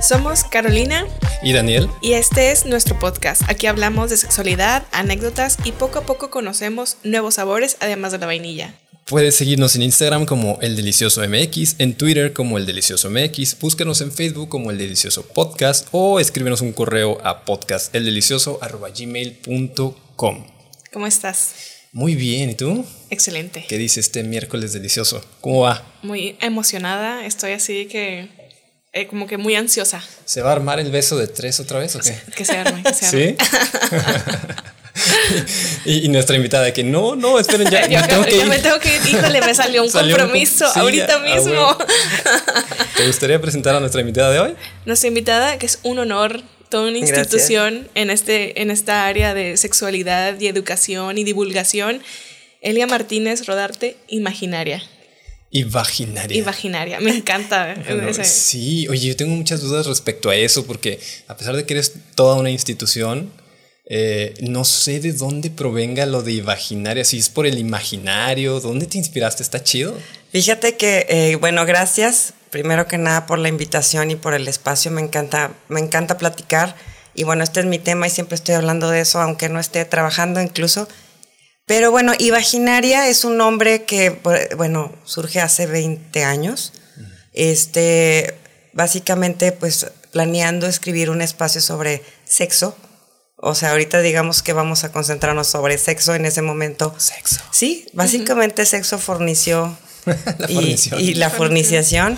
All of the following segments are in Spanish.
Somos Carolina y Daniel. Y este es nuestro podcast. Aquí hablamos de sexualidad, anécdotas y poco a poco conocemos nuevos sabores además de la vainilla. Puedes seguirnos en Instagram como El Delicioso MX, en Twitter como El Delicioso MX, búscanos en Facebook como El Delicioso Podcast o escríbenos un correo a podcasteldelicioso.gmail.com. ¿Cómo estás? Muy bien, ¿y tú? Excelente. ¿Qué dice este miércoles delicioso? ¿Cómo va? Muy emocionada, estoy así que eh, como que muy ansiosa. ¿Se va a armar el beso de tres otra vez o qué? Que se arme, que se arme. ¿Sí? y, nuestra invitada que no, no, esperen ya. Yo, me, tengo que me tengo que ir. Híjole, me salió un compromiso ahorita mismo. ¿Te gustaría presentar a nuestra invitada de hoy? Nuestra invitada, que es un honor, toda una institución en, este, en esta área de sexualidad y educación y divulgación. Elia Martínez Rodarte, Imaginaria. Y vaginaria. Y vaginaria, me encanta. sí, oye, yo tengo muchas dudas respecto a eso, porque a pesar de que eres toda una institución, eh, no sé de dónde provenga lo de vaginaria, si es por el imaginario, ¿dónde te inspiraste? ¿Está chido? Fíjate que, eh, bueno, gracias primero que nada por la invitación y por el espacio, me encanta, me encanta platicar. Y bueno, este es mi tema y siempre estoy hablando de eso, aunque no esté trabajando incluso. Pero bueno, Imaginaria es un nombre que, bueno, surge hace 20 años. Este, básicamente, pues planeando escribir un espacio sobre sexo. O sea, ahorita digamos que vamos a concentrarnos sobre sexo en ese momento. Sexo. Sí, básicamente sexo fornició y, y, la forniciación.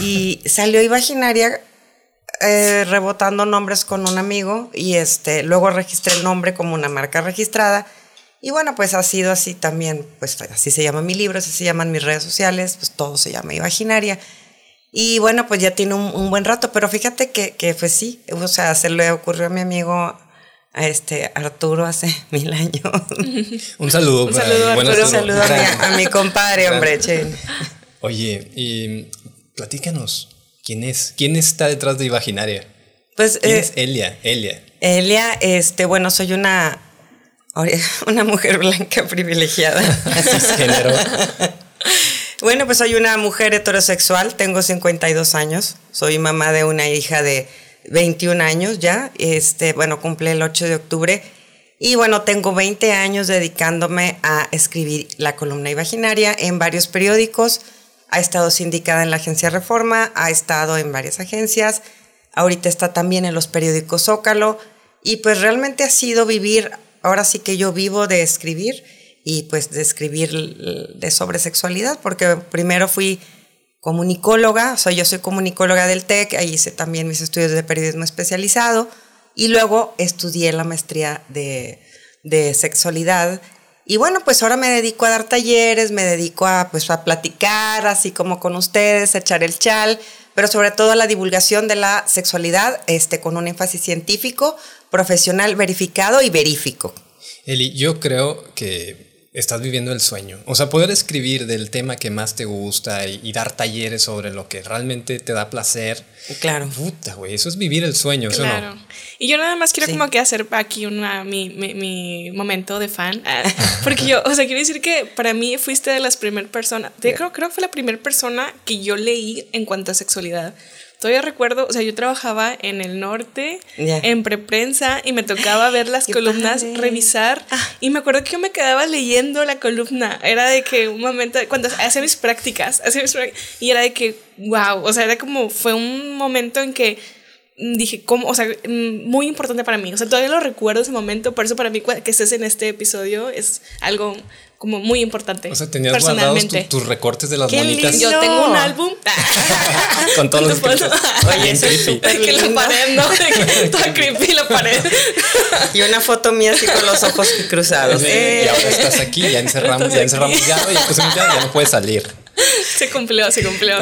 y salió Imaginaria eh, rebotando nombres con un amigo y este, luego registré el nombre como una marca registrada y bueno, pues ha sido así también, pues así se llama mi libro, así se llaman mis redes sociales, pues todo se llama Imaginaria. Y bueno, pues ya tiene un, buen rato, pero fíjate que, que, pues sí, o sea, se le ocurrió a mi amigo a este Arturo hace mil años. un saludo. Un saludo, Arturo. Un saludo a mi, compadre, hombre. Oye, y platícanos, ¿quién es? ¿Quién está detrás de Imaginaria? Pues, ¿Quién eh, es Elia? Elia. Elia, este, bueno, soy una una mujer blanca privilegiada. Género. Bueno, pues soy una mujer heterosexual, tengo 52 años, soy mamá de una hija de 21 años ya, este, bueno, cumple el 8 de octubre. Y bueno, tengo 20 años dedicándome a escribir la columna imaginaria en varios periódicos, ha estado sindicada en la agencia Reforma, ha estado en varias agencias, ahorita está también en los periódicos Zócalo. Y pues realmente ha sido vivir ahora sí que yo vivo de escribir y pues de escribir de sobre sexualidad, porque primero fui comunicóloga, o sea, yo soy comunicóloga del TEC, ahí hice también mis estudios de periodismo especializado y luego estudié la maestría de, de sexualidad. Y bueno, pues ahora me dedico a dar talleres, me dedico a, pues, a platicar, así como con ustedes, a echar el chal, pero sobre todo a la divulgación de la sexualidad este, con un énfasis científico, profesional, verificado y verífico. Eli, yo creo que estás viviendo el sueño. O sea, poder escribir del tema que más te gusta y, dar talleres sobre lo que realmente te da placer. Claro. Puta, güey, eso es vivir el sueño, claro. Y yo nada más quiero como que hacer aquí una, mi, mi, mi momento de fan. Porque yo, o sea, quiero decir que para mí fuiste de las primeras personas, creo, creo que fue la primera persona que yo leí en cuanto a sexualidad. Todavía recuerdo, o sea, yo trabajaba en el norte, en preprensa, y me tocaba ver las columnas, revisar, ah. y me acuerdo que yo me quedaba leyendo la columna. Era de que un momento, cuando hacía mis prácticas, hacía mis prácticas y era de que, wow, o sea, era como, fue un momento en que dije, ¿cómo? O sea, muy importante para mí. O sea, todavía lo recuerdo ese momento, por eso para mí que estés en este episodio es algo como muy importante. O sea, tenías guardados tus recortes de las Qué bonitas. Lindo. Yo tengo un álbum con todos los Oye, eso es súper que la pared, ¿no? Toda creepy la pared. y una foto mía así con los ojos cruzados. Y ahora estás aquí, ya encerramos, ya encerramos ya, ya, ya, ya no puedes salir. Se cumplió, se cumplió.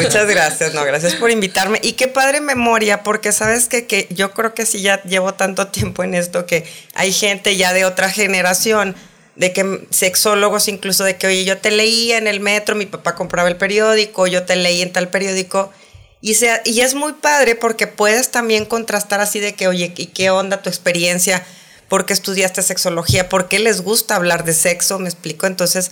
Muchas gracias, no, gracias por invitarme. Y qué padre memoria, porque sabes que, que yo creo que sí ya llevo tanto tiempo en esto que hay gente ya de otra generación de que sexólogos incluso de que, oye, yo te leía en el metro, mi papá compraba el periódico, yo te leí en tal periódico. Y, sea, y es muy padre porque puedes también contrastar así de que, oye, ¿y qué onda tu experiencia? ¿Por qué estudiaste sexología? ¿Por qué les gusta hablar de sexo? ¿Me explico? Entonces,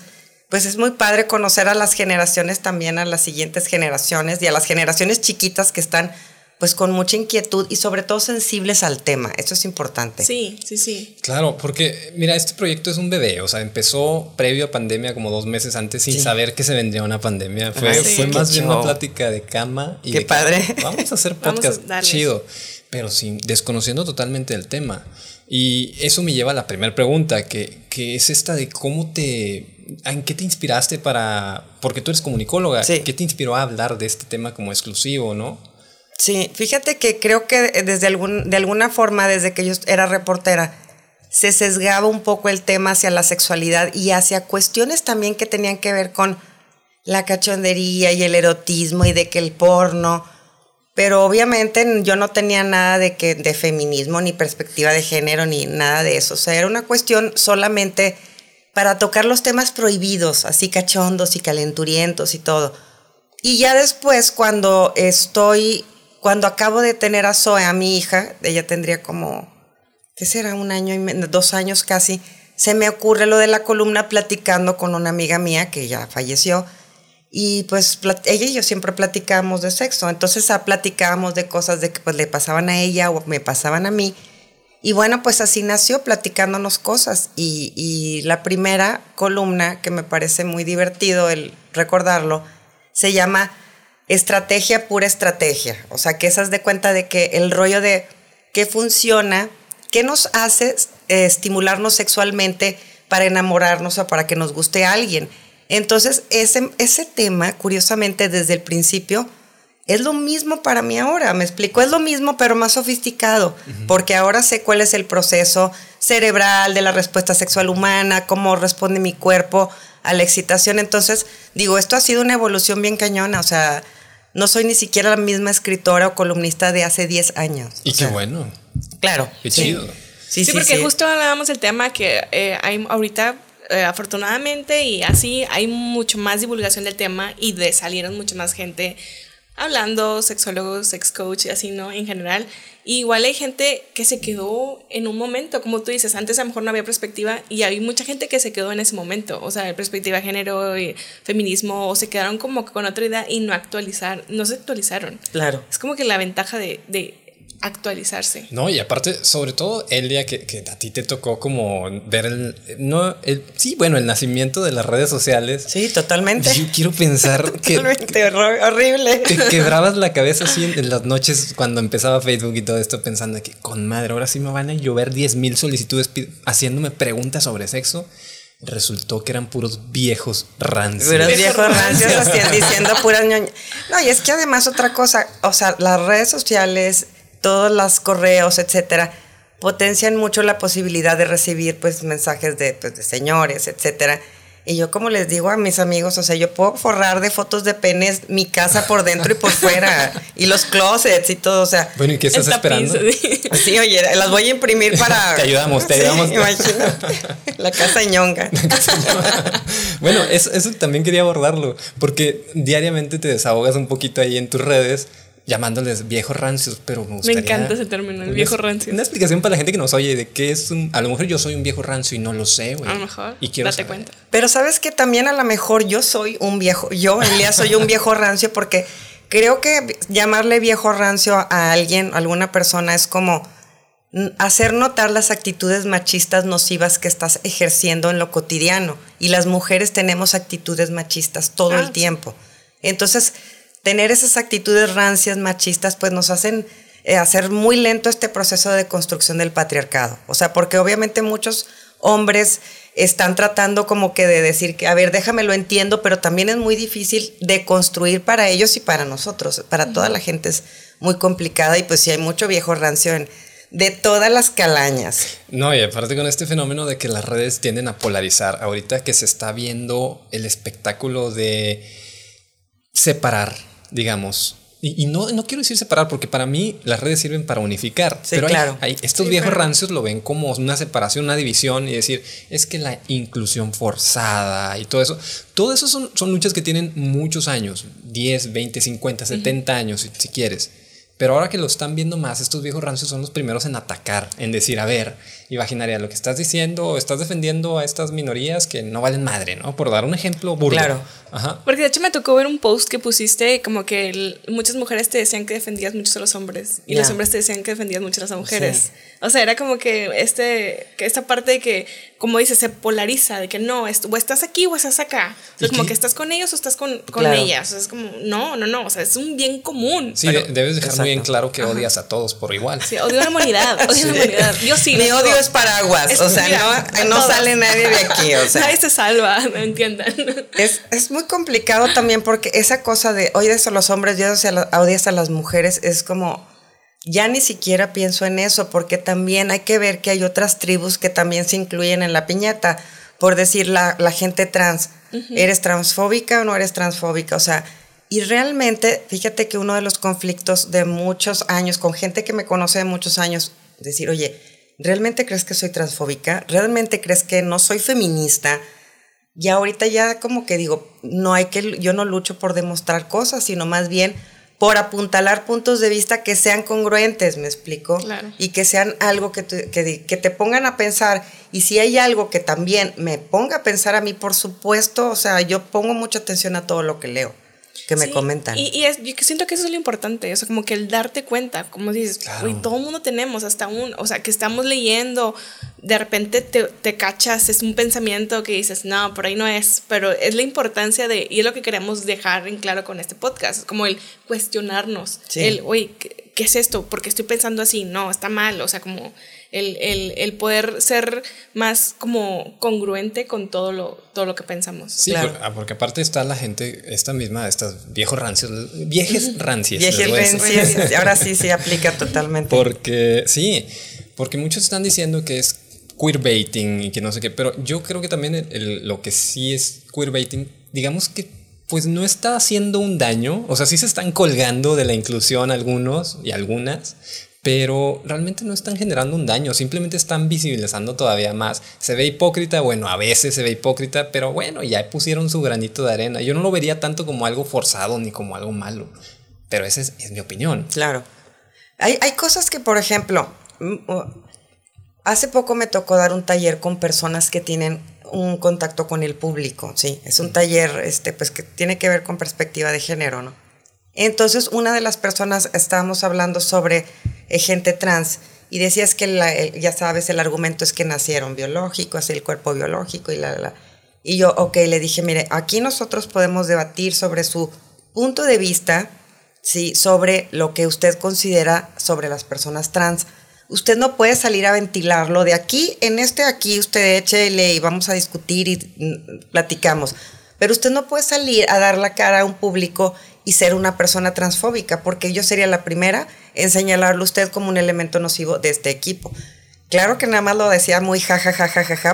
pues es muy padre conocer a las generaciones también, a las siguientes generaciones y a las generaciones chiquitas que están pues con mucha inquietud y sobre todo sensibles al tema. Eso es importante. Sí, sí, sí. Claro, porque mira, este proyecto es un bebé, o sea, empezó previo a pandemia como dos meses antes sin saber que se vendría una pandemia. Fue, Ah, sí, fue qué más bien una plática de cama y Qué de padre. Vamos a hacer a podcast chido, pero sin desconociendo totalmente el tema. Y eso me lleva a la primera pregunta, que, que es esta de cómo te... ¿En qué te inspiraste para...? Porque tú eres comunicóloga. Sí. ¿Qué te inspiró a hablar de este tema como exclusivo, no? Sí, fíjate que creo que desde algún, de alguna forma, desde que yo era reportera, se sesgaba un poco el tema hacia la sexualidad y hacia cuestiones también que tenían que ver con la cachondería y el erotismo y de que el porno. Pero obviamente yo no tenía nada de que de feminismo ni perspectiva de género ni nada de eso. O sea, era una cuestión solamente para tocar los temas prohibidos, así cachondos y calenturientos y todo. Y ya después, cuando estoy, cuando acabo de tener a Zoe, a mi hija, ella tendría como, ¿qué será? Un año y dos años casi, se me ocurre lo de la columna platicando con una amiga mía que ya falleció. Y pues ella y yo siempre platicábamos de sexo. Entonces ah, platicábamos de cosas de que pues, le pasaban a ella o me pasaban a mí. Y bueno, pues así nació platicándonos cosas. Y, y la primera columna, que me parece muy divertido el recordarlo, se llama Estrategia pura estrategia. O sea, que esas de cuenta de que el rollo de qué funciona, qué nos hace eh, estimularnos sexualmente para enamorarnos o para que nos guste a alguien. Entonces, ese, ese tema, curiosamente, desde el principio, es lo mismo para mí ahora, me explico, es lo mismo pero más sofisticado, porque ahora sé cuál es el proceso cerebral de la respuesta sexual humana, cómo responde mi cuerpo a la excitación. Entonces, digo, esto ha sido una evolución bien cañona, o sea, no soy ni siquiera la misma escritora o columnista de hace 10 años. Y o qué sea, bueno. Claro. Qué sí. chido. Sí, Sí, sí, porque sí. justo hablábamos del tema que eh, hay ahorita, eh, afortunadamente, y así hay mucho más divulgación del tema y de salieron mucha más gente hablando, sexólogos, sex coach así, ¿no? En general. Y igual hay gente que se quedó en un momento, como tú dices, antes a lo mejor no había perspectiva y hay mucha gente que se quedó en ese momento, o sea, perspectiva de género y feminismo, o se quedaron como con otra idea y no actualizar, no se actualizaron. Claro. Es como que la ventaja de, de actualizarse. No, y aparte, sobre todo, Elia, que, que a ti te tocó como ver el, no, el, sí, bueno, el nacimiento de las redes sociales. Sí, totalmente. Yo quiero pensar que Totalmente horrible. te quebrabas la cabeza así en, en las noches cuando empezaba Facebook y todo esto pensando que con madre, ahora sí me van a llover 10 mil solicitudes haciéndome preguntas sobre sexo. Resultó que eran puros viejos rancios. Puros Viejos rancios diciendo puras ñoñas. No, y es que además otra cosa, o sea, las redes sociales, todos los correos, etcétera, potencian mucho la posibilidad de recibir pues mensajes de, pues, de señores, etcétera. Y yo como les digo a mis amigos, o sea, yo puedo forrar de fotos de penes mi casa por dentro y por fuera, y los closets y todo, o sea, Bueno, ¿y qué estás esperando? sí. Sí, oye, las voy a imprimir para. Te ayudamos, te Sí, ayudamos. imagínate. La casa ñonga. bueno, eso, eso también quería abordarlo, porque diariamente te desahogas un poquito ahí en tus redes llamándoles viejos rancios, pero me gustaría... encanta ese término, el una- viejo rancio. Una explicación para la gente que nos oye de qué es un... A lo mejor yo soy un viejo rancio y no lo sé, güey. A lo mejor, Y quiero date saber. cuenta. Pero sabes que también a lo mejor yo soy un viejo, yo, Elia, soy un viejo rancio porque creo que llamarle viejo rancio a alguien, a alguna persona, es como hacer notar las actitudes machistas nocivas que estás ejerciendo en lo cotidiano. Y las mujeres tenemos actitudes machistas todo Ah, el sí. tiempo. Entonces, tener esas actitudes rancias, machistas, pues nos hacen eh, hacer muy lento este proceso de construcción del patriarcado. O sea, porque obviamente muchos hombres están tratando como que de decir que, a ver, déjame lo entiendo, pero también es muy difícil de construir para ellos y para nosotros. Para toda la gente es muy complicada y pues sí hay mucho viejo rancio en, de todas las calañas. No, y aparte con este fenómeno de que las redes tienden a polarizar, ahorita que se está viendo el espectáculo de separar, digamos, y, no, no quiero decir separar, porque para mí las redes sirven para unificar. pero claro. hay, estos viejos rancios lo ven como una separación, una división y decir, es que la inclusión forzada y todo eso. Todo eso son, son luchas que tienen muchos años, 10, 20, 50, 70 años, si, si quieres. Pero ahora que lo están viendo más, estos viejos rancios son los primeros en atacar, en decir, a ver, imaginaría lo que estás diciendo, estás defendiendo a estas minorías que no valen madre, ¿no? Por dar un ejemplo burdo. Claro. Ajá. Porque de hecho me tocó ver un post que pusiste como que muchas mujeres te decían que defendías mucho a los hombres y los hombres te decían que defendías mucho a las mujeres. O sea, era como que este que esta parte de que como dices se polariza de que no, o estás aquí o estás acá. O sea, como que estás con ellos o estás con, con ellas. O sea, es como no, no, no, o sea, es un bien común. Sí, debes dejar muy bien claro que odias a todos por igual. Sí, odio a la humanidad, odio a la humanidad. Yo sí. Mi odio es paraguas, o sea, no, no sale nadie de aquí, o sea. Nadie se salva, me entiendan. Es, es muy complicado también porque esa cosa de odias a los hombres odias a las mujeres es como ya ni siquiera pienso en eso porque también hay que ver que hay otras tribus que también se incluyen en la piñata. Por decir la, la gente trans, ¿eres transfóbica o no eres transfóbica? O sea, y realmente, fíjate que uno de los conflictos de muchos años, con gente que me conoce de muchos años, decir, oye, ¿realmente crees que soy transfóbica? ¿Realmente crees que no soy feminista? Y ahorita ya como que digo, no hay que, yo no lucho por demostrar cosas, sino más bien por apuntalar puntos de vista que sean congruentes, me explico, y que sean algo que te, que, te pongan a pensar. Y si hay algo que también me ponga a pensar a mí, por supuesto, o sea, yo pongo mucha atención a todo lo que leo que me comentan. Y, y es, yo siento que eso es lo importante, o sea, como que el darte cuenta, como dices, todo el mundo tenemos, hasta un, o sea, que estamos leyendo, de repente te, te, cachas, es un pensamiento que dices, no, por ahí no es, pero es la importancia de, y es lo que queremos dejar en claro con este podcast, como el cuestionarnos, el, oye, ¿qué, ¿qué es esto? ¿Por qué estoy pensando así? No, está mal, o sea, como el, poder ser más como congruente con todo lo, todo lo que pensamos. Sí, ah, porque, aparte está la gente, esta misma, estas viejos rancios, viejes rancias. Viejes rancias, ahora sí se aplica totalmente. Porque, sí, porque muchos están diciendo que es queerbaiting y que no sé qué, pero yo creo que también lo que sí es queerbaiting, digamos que pues no está haciendo un daño, o sea, sí se están colgando de la inclusión algunos y algunas, pero realmente no están generando un daño, simplemente están visibilizando todavía más. Se ve hipócrita, bueno, a veces se ve hipócrita, pero bueno, ya pusieron su granito de arena. Yo no lo vería tanto como algo forzado ni como algo malo, pero esa es, mi opinión. Claro. Hay, hay cosas que, por ejemplo, mm, hace poco me tocó dar un taller con personas que tienen un contacto con el público, sí, es un taller este, pues, que tiene que ver con perspectiva de género, ¿no? Entonces, una de las personas estábamos hablando sobre eh, gente trans y decías que, ya sabes, el argumento es que nacieron biológicos, el cuerpo biológico y la. Y yo, ok, le dije, mire, aquí nosotros podemos debatir sobre su punto de vista, sí, sobre lo que usted considera sobre las personas trans. Usted no puede salir a ventilarlo de aquí, en este aquí, usted échele y vamos a discutir y mm, platicamos. Pero usted no puede salir a dar la cara a un público y ser una persona transfóbica, porque yo sería la primera en señalarlo usted como un elemento nocivo de este equipo. Claro que nada más lo decía muy ja,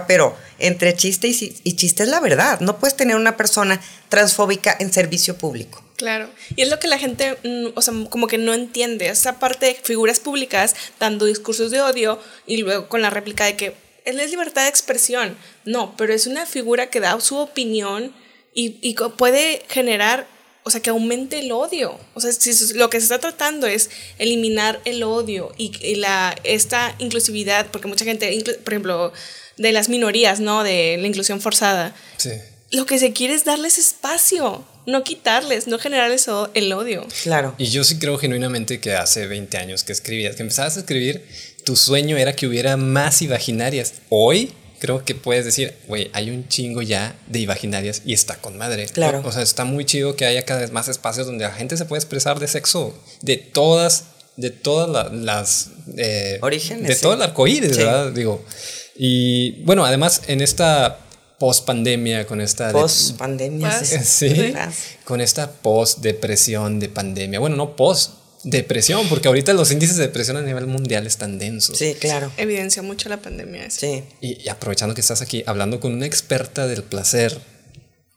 pero entre chiste y, y, chiste es la verdad. No puedes tener una persona transfóbica en servicio público. Claro. Y es lo que la gente, mm, o sea, como que no entiende. Esa parte de figuras públicas dando discursos de odio y luego con la réplica de que él es libertad de expresión. No, pero es una figura que da su opinión y, y puede generar o sea, que aumente el odio. O sea, si lo que se está tratando es eliminar el odio y, la, esta inclusividad, porque mucha gente, por ejemplo, de las minorías, ¿no? De la inclusión forzada. Sí. Lo que se quiere es darles espacio, no quitarles, no generar eso, el odio. Claro. Y yo sí creo genuinamente que hace 20 años que escribías, que empezabas a escribir, tu sueño era que hubiera más imaginarias. Hoy creo que puedes decir, güey, hay un chingo ya de imaginarias y está con madre. Claro. O, sea, está muy chido que haya cada vez más espacios donde la gente se puede expresar de sexo, de todas, de todas las... Eh, Orígenes. De todo el arcoíris, ¿verdad? Digo. Y bueno, además en esta post pandemia, con esta... Post pandemia, sí. Con esta post depresión de pandemia. Bueno, no post depresión, porque ahorita los índices de depresión a nivel mundial están densos. Sí, claro. Evidencia mucho la pandemia. Sí. Y, aprovechando que estás aquí hablando con una experta del placer,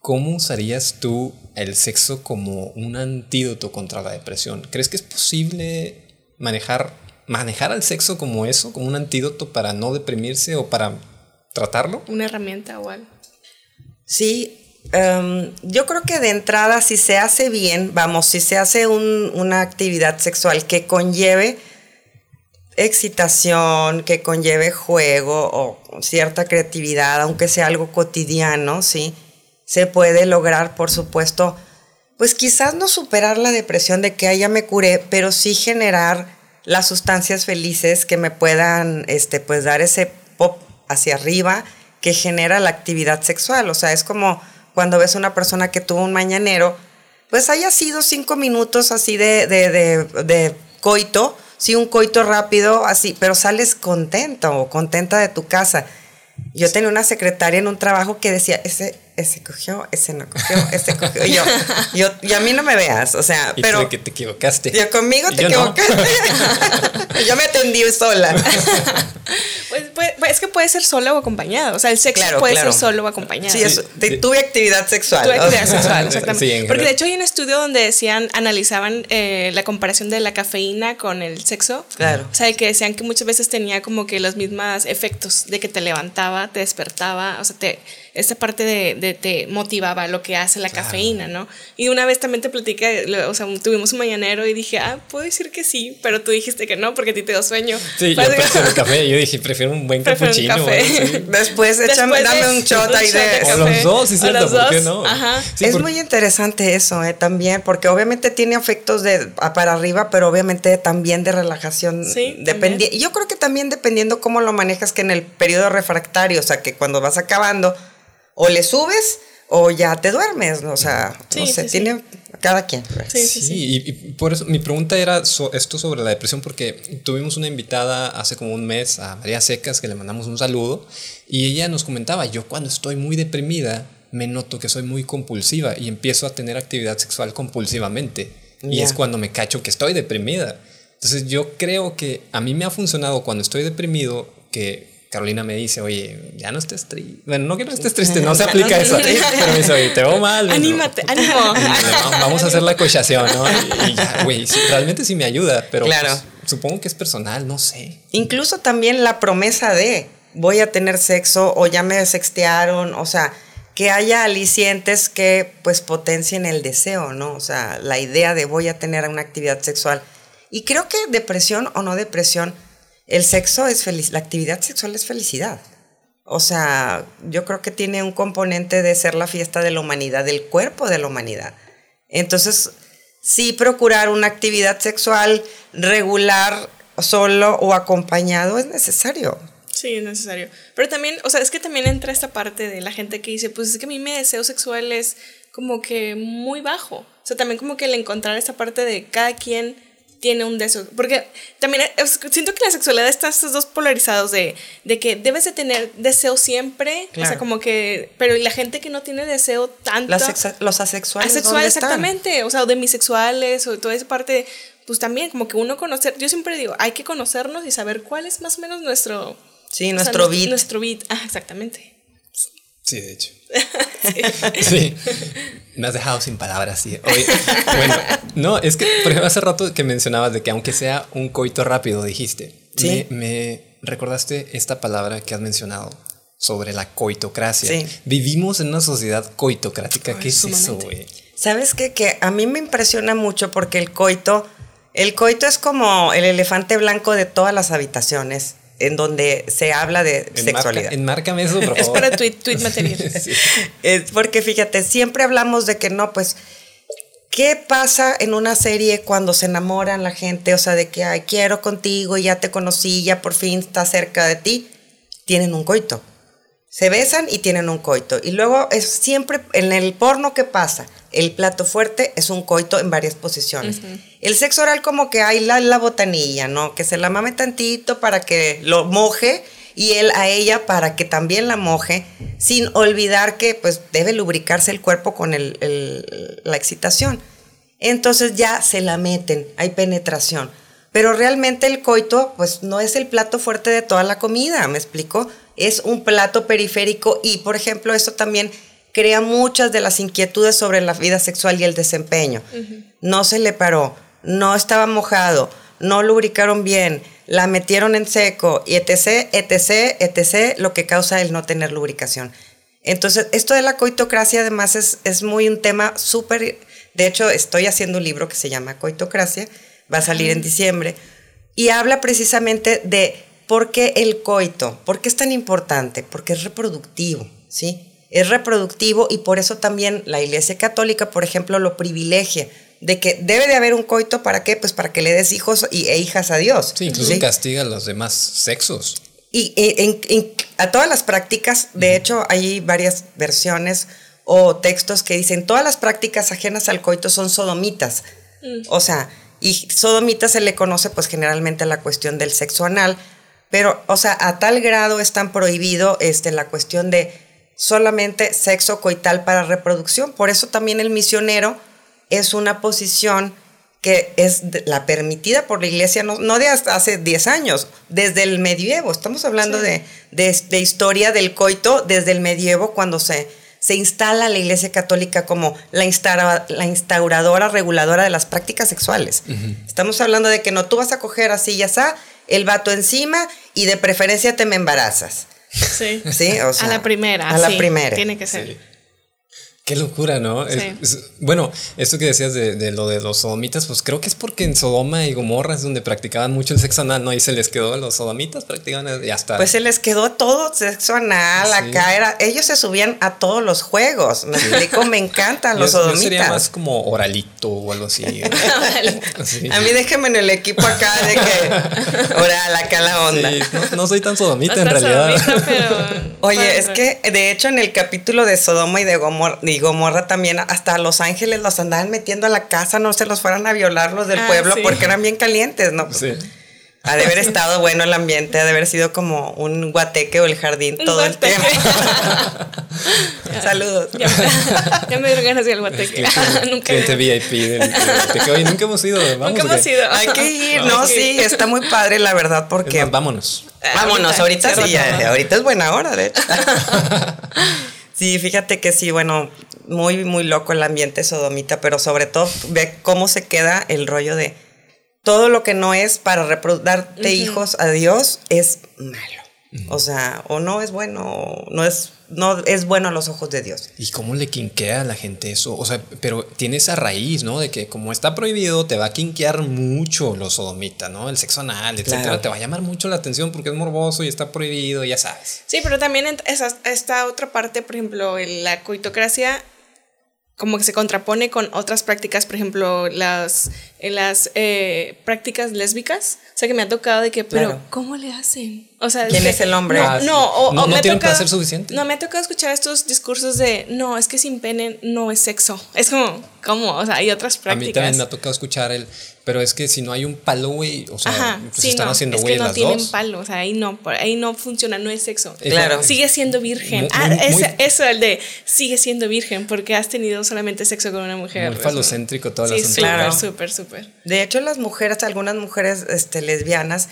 ¿cómo usarías tú el sexo como un antídoto contra la depresión? ¿Crees que es posible manejar, manejar al sexo como eso, como un antídoto para no deprimirse o para tratarlo? Una herramienta o algo. Sí, em, yo creo que de entrada, si se hace bien, vamos, si se hace una actividad sexual que conlleve excitación, que conlleve juego o cierta creatividad, aunque sea algo cotidiano, ¿sí? Se puede lograr, por supuesto, pues quizás no superar la depresión de que ya me curé, pero sí generar las sustancias felices que me puedan, este, pues dar ese pop hacia arriba que genera la actividad sexual. O sea, es como cuando ves a una persona que tuvo un mañanero, pues haya sido cinco minutos así de, de, de, de coito, sí, un coito rápido, así, pero sales contento o contenta de tu casa. Yo tenía una secretaria en un trabajo que decía, ese, ese cogió, ese no cogió, ese cogió. Y yo, yo, y a mí no me veas, o sea, Y pero... tú de que te equivocaste. Yo conmigo te Yo no. equivocaste. yo me atendí sola. Pues, pues, pues, es que puede ser solo o acompañado. O sea, el sexo Claro, puede claro. ser solo o acompañado. Sí, eso, de- tuve actividad sexual. Tu actividad sexual, exactamente. Sí, Porque de hecho hay un estudio donde decían, analizaban eh, la comparación de la cafeína con el sexo. Claro. O sea, que decían que muchas veces tenía como que los mismos efectos de que te levantaba, te despertaba, o sea, te, esta parte de, de te motivaba lo que hace la cafeína, ¿no? Y una vez también te platiqué, lo- o sea, tuvimos un mañanero y dije, ah, puedo decir que sí, pero tú dijiste que no porque a ti te dio sueño. Sí, yo prefiero el café. Yo dije, prefiero un buen Prefiero un capuchino. café. ¿no? Sí. Después, échame, Después dame un shot ahí de... de O café. los dos, sí, O cierto, los ¿por qué no? ajá. Sí, es por- muy interesante eso eh, también, porque obviamente tiene efectos de a para arriba, pero obviamente también de relajación. Sí, dependi-. Yo creo que también dependiendo cómo lo manejas, que en el periodo refractario, o sea, que cuando vas acabando, o le subes o ya te duermes, ¿no? o sea, no sé, sí, sí. tiene cada quien. Sí, sí. Y, y por eso mi pregunta era so- esto sobre la depresión, porque tuvimos una invitada hace como un mes, a María Secas, que le mandamos un saludo, y ella nos comentaba, yo cuando estoy muy deprimida, me noto que soy muy compulsiva y empiezo a tener actividad sexual compulsivamente. Y es cuando me cacho que estoy deprimida. Entonces yo creo que a mí me ha funcionado cuando estoy deprimido que Carolina me dice, oye, ya no estés triste. Bueno, no que no estés triste, no se aplica eso. Pero me dice, oye, te veo mal. ¿no? Anímate, ánimo. Vamos a hacer la cochación, ¿no? Y, ya, güey, realmente sí me ayuda, pero Claro. pues, supongo que es personal, no sé. Incluso también la promesa de voy a tener sexo o ya me sextearon, o sea, que haya alicientes que pues potencien el deseo, ¿no? O sea, la idea de voy a tener una actividad sexual. Y creo que depresión o no depresión, el sexo es feliz, la actividad sexual es felicidad. O sea, yo creo que tiene un componente de ser la fiesta de la humanidad, del cuerpo de la humanidad. Entonces, sí procurar una actividad sexual regular, solo o acompañado es necesario. Sí, es necesario. Pero también, o sea, es que también entra esta parte de la gente que dice, pues es que a mí mi deseo sexual es como que muy bajo. O sea, también como que el encontrar esta parte de cada quien tiene un deseo. Porque también es- siento que la sexualidad está estos dos polarizados de, de que debes de tener deseo siempre. O sea, como que, pero la gente que no tiene deseo tanto. Los asexuales. Asexual, ¿dónde están? exactamente. O sea, o demisexuales o toda esa parte, pues también como que uno conocer, yo siempre digo, hay que conocernos y saber cuál es más o menos nuestro... Sí, o sea, nuestro nuestro- beat. Nuestro beat, ah, exactamente. Sí, de hecho. sí. Me has dejado sin palabras, sí. Oye, bueno, no, es que, por ejemplo, hace rato que mencionabas de que aunque sea un coito rápido, dijiste. Sí. Me, me recordaste esta palabra que has mencionado sobre la coitocracia. Sí. Vivimos en una sociedad coitocrática. Ay, ¿Qué es eso, güey? ¿Sabes qué? Que a mí me impresiona mucho porque el coito, el coito es como el elefante blanco de todas las habitaciones en donde se habla de Enmarca- sexualidad. enmárcame eso, por Es favor. para tweet, tweet material. Sí. Es porque fíjate, siempre hablamos de que no, pues, ¿qué pasa en una serie cuando se enamoran la gente? O sea, de que, ay, quiero contigo, ya te conocí, ya por fin está cerca de ti. Tienen un coito. Se besan y tienen un coito. Y luego es siempre en el porno que pasa. El plato fuerte es un coito en varias posiciones. El sexo oral como que hay la, la botanilla, ¿no? Que se la mame tantito para que lo moje y él a ella para que también la moje, sin olvidar que pues debe lubricarse el cuerpo con el- el- la excitación. Entonces ya se la meten, hay penetración. Pero realmente el coito pues no es el plato fuerte de toda la comida, ¿me explico? Es un plato periférico y por ejemplo eso también crea muchas de las inquietudes sobre la vida sexual y el desempeño. No se le paró, no estaba mojado, no lubricaron bien, la metieron en seco, y etc., etc., etc., lo que causa el no tener lubricación. Entonces, esto de la coitocracia además es, es muy un tema súper... De hecho, estoy haciendo un libro que se llama Coitocracia, va a salir en diciembre, y habla precisamente de por qué el coito, por qué es tan importante, porque es reproductivo, ¿sí? Es reproductivo y por eso también la Iglesia Católica, por ejemplo, lo privilegia de que debe de haber un coito para qué, pues para que le des hijos e hijas a Dios. Sí, incluso castiga a los demás sexos. Y en, a todas las prácticas, de hecho, hay varias versiones o textos que dicen todas las prácticas ajenas al coito son sodomitas. Mm. O sea, y sodomita se le conoce pues generalmente a la cuestión del sexo anal, pero, o sea, a tal grado es tan prohibido este, la cuestión de solamente sexo coital para reproducción. Por eso también el misionero es una posición que es la permitida por la iglesia, no, de hasta hace 10 años, desde el medievo. Estamos hablando de, de, historia del coito desde el medievo, cuando se, se instala la iglesia católica como la, la instauradora, reguladora de las prácticas sexuales. Estamos hablando de que no tú vas a coger así y así, el vato encima y de preferencia te me embarazas. Sí. ¿Sí? O sea, a la primera. A la primera. Tiene que ser. Qué locura, ¿no? bueno, esto que decías de, lo de los sodomitas, pues creo que es porque en Sodoma y Gomorra es donde practicaban mucho el sexo anal, ¿no? Y se les quedó a los sodomitas, practicaban y hasta. Pues se les quedó todo sexo anal, acá era. Ellos se subían a todos los juegos, me explico, me encantan los sodomitas. Yo sería más como oralito o algo así. A mí déjenme en el equipo acá de que oral, acá la onda. no, soy tan sodomita en realidad. Oye, es que de hecho en el capítulo de Sodoma y de Gomorra Gomorra también, hasta Los Ángeles los andaban metiendo a la casa, no se los fueran a violar los del ah, pueblo porque eran bien calientes, ¿no? Sí. Ha de haber estado bueno el ambiente, ha de haber sido como un guateque o el jardín todo el tiempo. Saludos. Ya, me dieron ganas de ir al guateque. nunca cliente VIP del, Oye, nunca hemos ido. Vamos, nunca hemos ido. Hay que ir, no, sí, está muy padre la verdad porque... vámonos. Vámonos, ahorita, sí, ahorita es buena hora, de hecho. Sí, fíjate que sí, bueno, muy, muy loco el ambiente sodomita, pero sobre todo ve cómo se queda el rollo de todo lo que no es para reproducirte hijos a Dios es malo. O sea, o no es bueno, no es, no es bueno a los ojos de Dios. ¿Y cómo le quinquea a la gente eso? O sea, pero tiene esa raíz, ¿no? De que como está prohibido, te va a quinquear mucho lo sodomita, ¿no? El sexo anal, etcétera. Te va a llamar mucho la atención porque es morboso y está prohibido, ya sabes. Sí, pero también esa, esta otra parte, por ejemplo, la coitocracia como que se contrapone con otras prácticas, por ejemplo, las, las eh, prácticas lésbicas. O sea, que me ha tocado de que, pero ¿cómo le hacen? O sea, ¿quién es el hombre? No, ah, no, no, me tienen tocado, suficiente. No, me ha tocado escuchar estos discursos de, no, es que sin pene no es sexo. Es como, ¿cómo? O sea, hay otras prácticas. A mí también me ha tocado escuchar el, pero es que si no hay un palo, güey, o sea, pues están haciendo güey es que no tienen palo, o sea, ahí no, ahí no funciona, no es sexo. Claro. Sigue siendo virgen. ah, eso, el de sigue siendo virgen porque has tenido solamente sexo con una mujer. Muy falocéntrico todo sí, claro. súper, súper. De hecho, las mujeres, algunas mujeres este, lesbianas,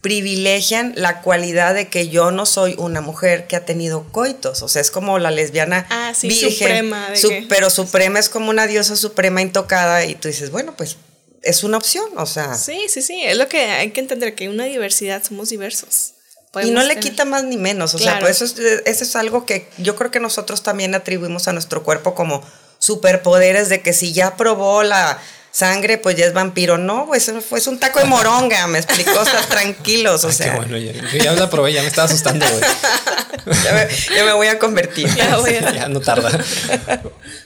privilegian la cualidad de que yo no soy una mujer que ha tenido coitos. O sea, es como la lesbiana ah, sí, virgen. Suprema pero suprema es como una diosa suprema intocada. Y tú dices, bueno, pues es una opción, o sea. Sí, sí, sí, es lo que hay que entender, que una diversidad somos diversos. y no le quita más ni menos, o sea, pues eso es, eso es algo que yo creo que nosotros también atribuimos a nuestro cuerpo como superpoderes de que si ya probó la sangre, pues ya es vampiro. No, pues fue un taco de moronga, me explicó, o sea, tranquilos, o sea. Qué bueno, ya, ya la probé, ya me estaba asustando, güey. ya, me, voy a convertir. Ya, voy a... ya no tarda.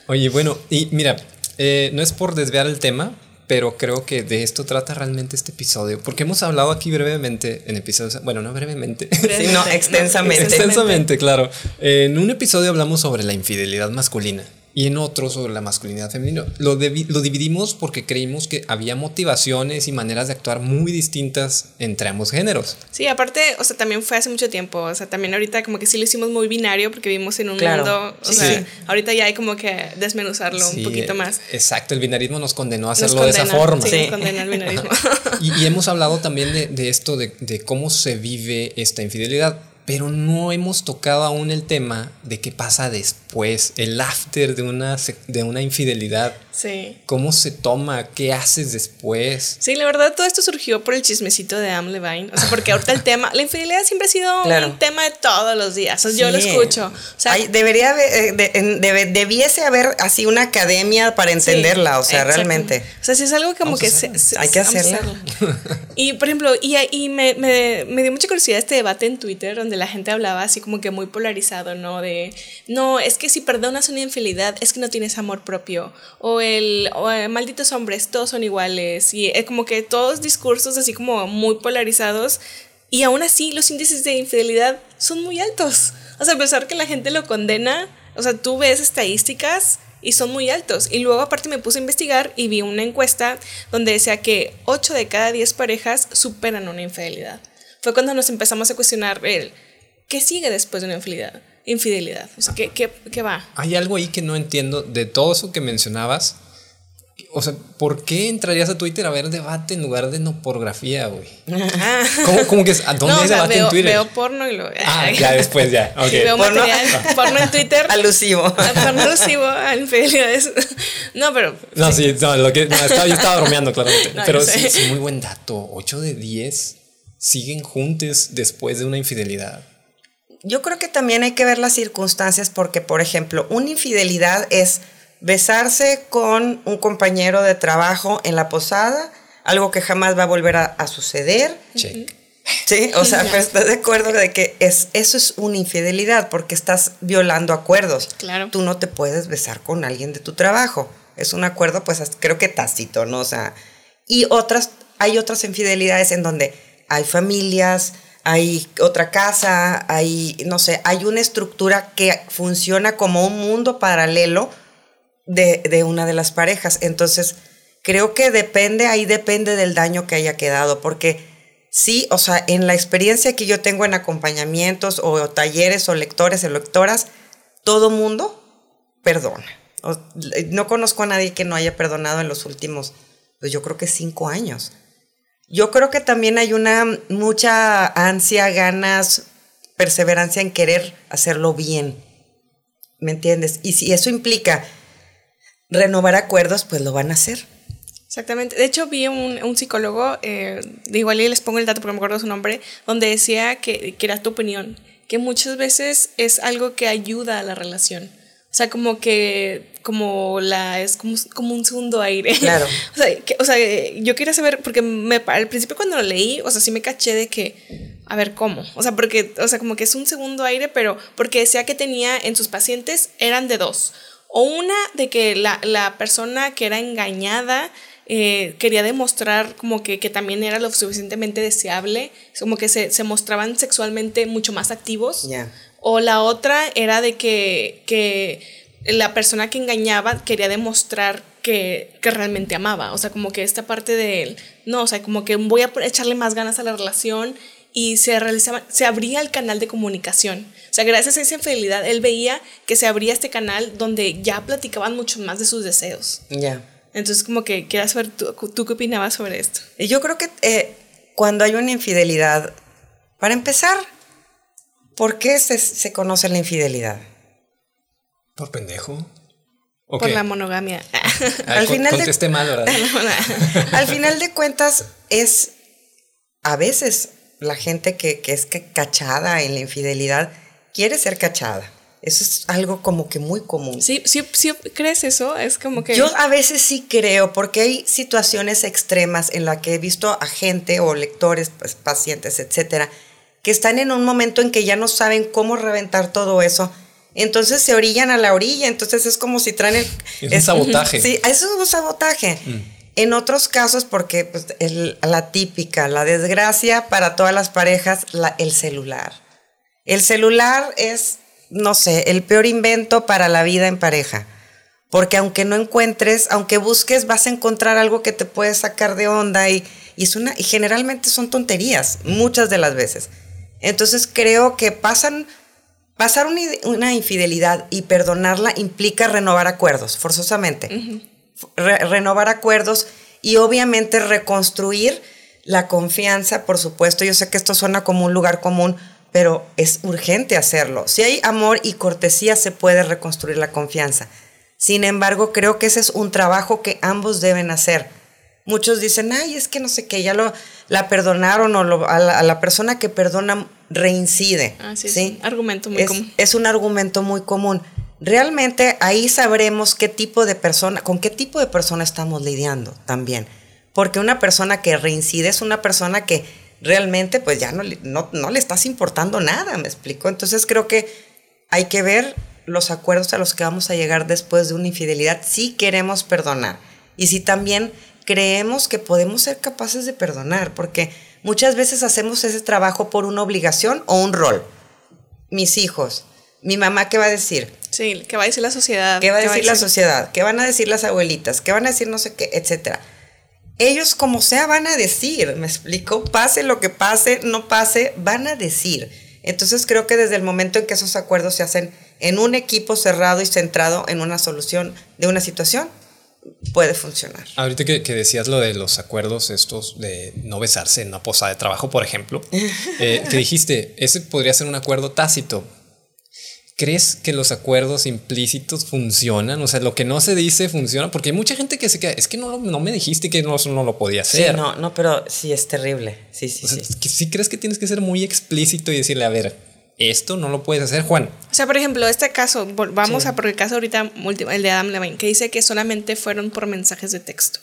Oye, bueno, y mira, eh, no es por desviar el tema, pero creo que de esto trata realmente este episodio, porque hemos hablado aquí brevemente en episodios, bueno, no brevemente, sino extensamente. extensamente, claro. En un episodio hablamos sobre la infidelidad masculina y en otro sobre la masculinidad femenina. Lo, lo dividimos porque creímos que había motivaciones y maneras de actuar muy distintas entre ambos géneros. Sí, aparte, o sea, también fue hace mucho tiempo, o sea, también ahorita como que sí lo hicimos muy binario porque vivimos en un mundo, o sea, ahorita ya hay como que desmenuzarlo un poquito más. Exacto, el binarismo nos condenó a hacerlo de esa forma. Sí, nos condena el binarismo. y, hemos hablado también de, de esto, de, de cómo se vive esta infidelidad pero no hemos tocado aún el tema de qué pasa después, el after de una, de una infidelidad. Sí. ¿Cómo se toma? ¿Qué haces después? Sí, la verdad todo esto surgió por el chismecito de Am Levine. O sea, porque ahorita el tema, la infidelidad siempre ha sido un tema de todos los días. O sea, yo lo escucho. O sea, debería eh, debiese haber así una academia para entenderla, o sea, realmente. O sea, si es algo como que se, hay que hacerla. y por ejemplo, y, y me, me, me dio mucha curiosidad este debate en Twitter donde la gente hablaba así como que muy polarizado, ¿no? De, no, es que si perdonas una infidelidad es que no tienes amor propio. O el, eh, malditos hombres, todos son iguales. Y es como que todos discursos así como muy polarizados. Y aún así los índices de infidelidad son muy altos. O sea, a pesar que la gente lo condena, o sea, tú ves estadísticas y son muy altos. Y luego aparte me puse a investigar y vi una encuesta donde decía que 8 de cada 10 parejas superan una infidelidad. Fue cuando nos empezamos a cuestionar el, ¿qué sigue después de una infidelidad? Infidelidad. O sea, ¿qué, qué, qué va? Hay algo ahí que no entiendo de todo eso que mencionabas. O sea, ¿por qué entrarías a Twitter a ver debate en lugar de no pornografía, güey? ¿Cómo, ¿Cómo, que es? ¿A dónde no, debate veo, en Twitter? Veo porno y lo. Ah, ya después, ya. Okay. veo ¿Porno? material, porno en Twitter. Alusivo. Porno alusivo a infidelidades. No, pero. No, sí, no, lo que, no, estaba, yo estaba bromeando, claramente. No, pero sí, sí, muy buen dato. 8 de 10 siguen juntos después de una infidelidad. Yo creo que también hay que ver las circunstancias porque, por ejemplo, una infidelidad es besarse con un compañero de trabajo en la posada, algo que jamás va a volver a, suceder. Check. Sí, o sea, pero estás de acuerdo de que es, eso es una infidelidad porque estás violando acuerdos. Claro. Tú no te puedes besar con alguien de tu trabajo. Es un acuerdo, pues creo que tácito, ¿no? O sea, y otras, hay otras infidelidades en donde hay familias, hay otra casa, hay, no sé, hay una estructura que funciona como un mundo paralelo de, una de las parejas. Entonces, creo que depende, ahí depende del daño que haya quedado, porque sí, o sea, en la experiencia que yo tengo en acompañamientos o, talleres o lectores o lectoras, todo mundo perdona. no conozco a nadie que no haya perdonado en los últimos, pues yo creo que cinco años. Yo creo que también hay una mucha ansia, ganas, perseverancia en querer hacerlo bien. ¿Me entiendes? Y si eso implica renovar acuerdos, pues lo van a hacer. Exactamente. De hecho, vi un, un psicólogo, eh, igual les pongo el dato porque me acuerdo su nombre, donde decía que, que era tu opinión, que muchas veces es algo que ayuda a la relación. O sea, como que como la es como, como un segundo aire. Claro. o, sea, o sea, yo quería saber, porque me, al principio cuando lo leí, o sea, sí me caché de que, a ver, ¿cómo? O sea, porque, o sea, como que es un segundo aire, pero porque decía que tenía en sus pacientes eran de dos. O una de que la, la persona que era engañada eh, quería demostrar como que, que, también era lo suficientemente deseable, como que se, se mostraban sexualmente mucho más activos. Yeah. O la otra era de que, que la persona que engañaba quería demostrar que, que, realmente amaba. O sea, como que esta parte de él, no, o sea, como que voy a echarle más ganas a la relación y se realizaba, se abría el canal de comunicación. O sea, gracias a esa infidelidad, él veía que se abría este canal donde ya platicaban mucho más de sus deseos. Ya. Entonces, como que quieras saber tú, tú, qué opinabas sobre esto. Yo creo que eh, cuando hay una infidelidad, para empezar, ¿Por qué se, conoce la infidelidad? Por pendejo. Por la monogamia. al final de, mal, ¿verdad? al final de cuentas es a veces la gente que, es cachada en la infidelidad quiere ser cachada. Eso es algo como que muy común. Sí, sí, sí, crees eso, es como que... Yo a veces sí creo, porque hay situaciones extremas en las que he visto a gente o lectores, pues, pacientes, etcétera, que están en un momento en que ya no saben cómo reventar todo eso. Entonces se orillan a la orilla, entonces es como si traen el... Es, un sabotaje. Sí, eso es un sabotaje. Mm. En otros casos, porque pues, la típica, la desgracia para todas las parejas, el celular. El celular es, no sé, el peor invento para la vida en pareja. Porque aunque no encuentres, aunque busques, vas a encontrar algo que te puede sacar de onda y, y, es una, y generalmente son tonterías, muchas de las veces. Entonces creo que pasan, pasar una, infidelidad y perdonarla implica renovar acuerdos, forzosamente. renovar acuerdos y obviamente reconstruir la confianza, por supuesto. Yo sé que esto suena como un lugar común, pero es urgente hacerlo. Si hay amor y cortesía, se puede reconstruir la confianza. Sin embargo, creo que ese es un trabajo que ambos deben hacer. Muchos dicen, ay, es que no sé qué, ya lo, la perdonaron o a, la, persona que perdona reincide. Ah, sí, Es un argumento muy común. Es un argumento muy común. Realmente ahí sabremos qué tipo de persona, con qué tipo de persona estamos lidiando también. Porque una persona que reincide es una persona que realmente pues ya no, no, no le estás importando nada, me explico. Entonces creo que hay que ver los acuerdos a los que vamos a llegar después de una infidelidad si queremos perdonar y si también creemos que podemos ser capaces de perdonar, porque muchas veces hacemos ese trabajo por una obligación o un rol. Mis hijos, mi mamá, ¿qué va a decir? Sí, ¿qué va a decir la sociedad? ¿Qué va a decir la sociedad? ¿Qué van a decir las abuelitas? ¿Qué van a decir no sé qué? Etcétera ellos como sea van a decir, me explico, pase lo que pase, no pase, van a decir. Entonces creo que desde el momento en que esos acuerdos se hacen en un equipo cerrado y centrado en una solución de una situación, puede funcionar. Ahorita que, decías lo de los acuerdos estos de no besarse en una posada de trabajo, por ejemplo, eh, que dijiste, ese podría ser un acuerdo tácito, ¿Crees que los acuerdos implícitos funcionan? O sea, lo que no se dice funciona, porque hay mucha gente que se queda, es que no, no me dijiste que no, no lo podía hacer. Sí, no, no, pero sí es terrible. Sí, sí, sí. ¿Sí crees que tienes que ser muy explícito y decirle, a ver, esto no lo puedes hacer, Juan? O sea, por ejemplo, este caso, vamos a por el caso ahorita, el de Adam Levine, que dice que solamente fueron por mensajes de texto.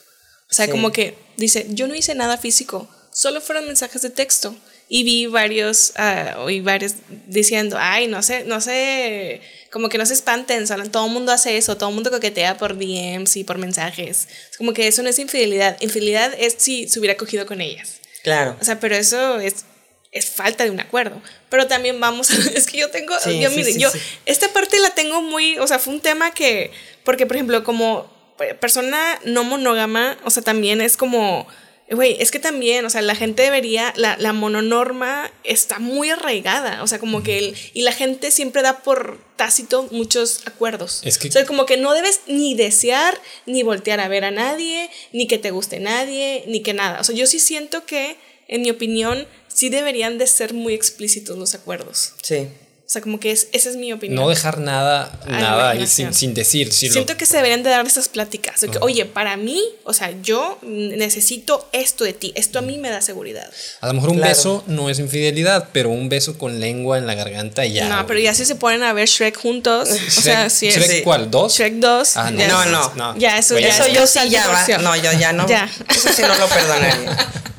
O sea, como que dice, yo no hice nada físico, solo fueron mensajes de texto y vi varios, uh, oí varios diciendo, ay, no sé, no sé, como que no se espanten, todo el mundo hace eso, todo el mundo coquetea por DMs y por mensajes. Es como que eso no es infidelidad. Infidelidad es si se hubiera cogido con ellas. Claro. O sea, pero eso es, es falta de un acuerdo. Pero también vamos a, es que yo tengo, yo mire, yo, esta parte la tengo muy, o sea, fue un tema que, porque por ejemplo, como persona no monógama, o sea, también es como Güey, es que también, o sea, la gente debería, la, la mononorma está muy arraigada, o sea, como que el, y la gente siempre da por tácito muchos acuerdos. Es que, o sea, como que no debes ni desear, ni voltear a ver a nadie, ni que te guste nadie, ni que nada. O sea, yo sí siento que, en mi opinión, sí deberían de ser muy explícitos los acuerdos. Sí. O sea, como que es, esa es mi opinión. No dejar nada, nada ahí sin, sin, decir. Siento que se deberían de dar esas pláticas. Oye, para mí, o sea, yo necesito esto de ti. Esto a mí me da seguridad. A lo mejor un beso no es infidelidad, pero un beso con lengua en la garganta ya. No, pero ya si se ponen a ver Shrek juntos. o sea, sí ¿Shrek cuál? ¿Dos? Shrek 2. Ah, no. no, no, Ya, eso, ya eso yo sí ya va. No, yo ya no. Ya. Eso sí no lo perdonaría.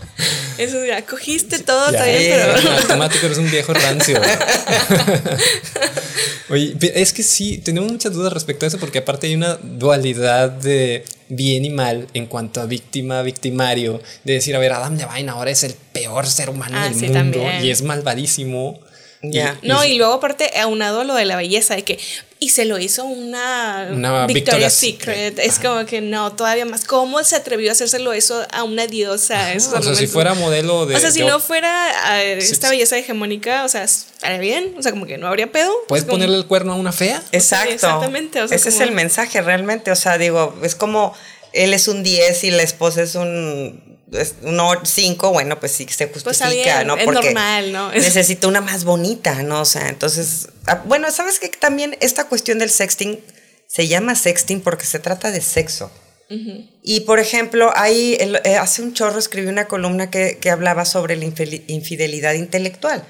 Eso ya, cogiste todo, ya, pero. En automático eres un viejo rancio. Oye, es que sí, tenemos muchas dudas respecto a eso, porque aparte hay una dualidad de bien y mal en cuanto a víctima, victimario, de decir, a ver, Adam Levine ahora es el peor ser humano ah, del mundo y es malvadísimo. Ya. no, y luego aparte aunado a lo de la belleza, de que y se lo hizo una, una Victoria's, Secret. Es como que no, todavía más. ¿Cómo se atrevió a hacérselo eso a una diosa? o sea, si fuera modelo de. O sea, si no fuera esta belleza hegemónica, o sea, estaría bien. O sea, como que no habría pedo. ¿Puedes ponerle el cuerno a una fea? Exacto. exactamente. Ese es el mensaje realmente. O sea, digo, es como él es un 10 y la esposa es un un 5, bueno, pues sí se pues justifica, ¿no? Es normal, ¿no? necesita una más bonita, ¿no? O sea, entonces, ah, bueno, ¿sabes que También esta cuestión del sexting se llama sexting porque se trata de sexo. Y por ejemplo, ahí eh, hace un chorro escribí una columna que, que hablaba sobre la infidelidad intelectual.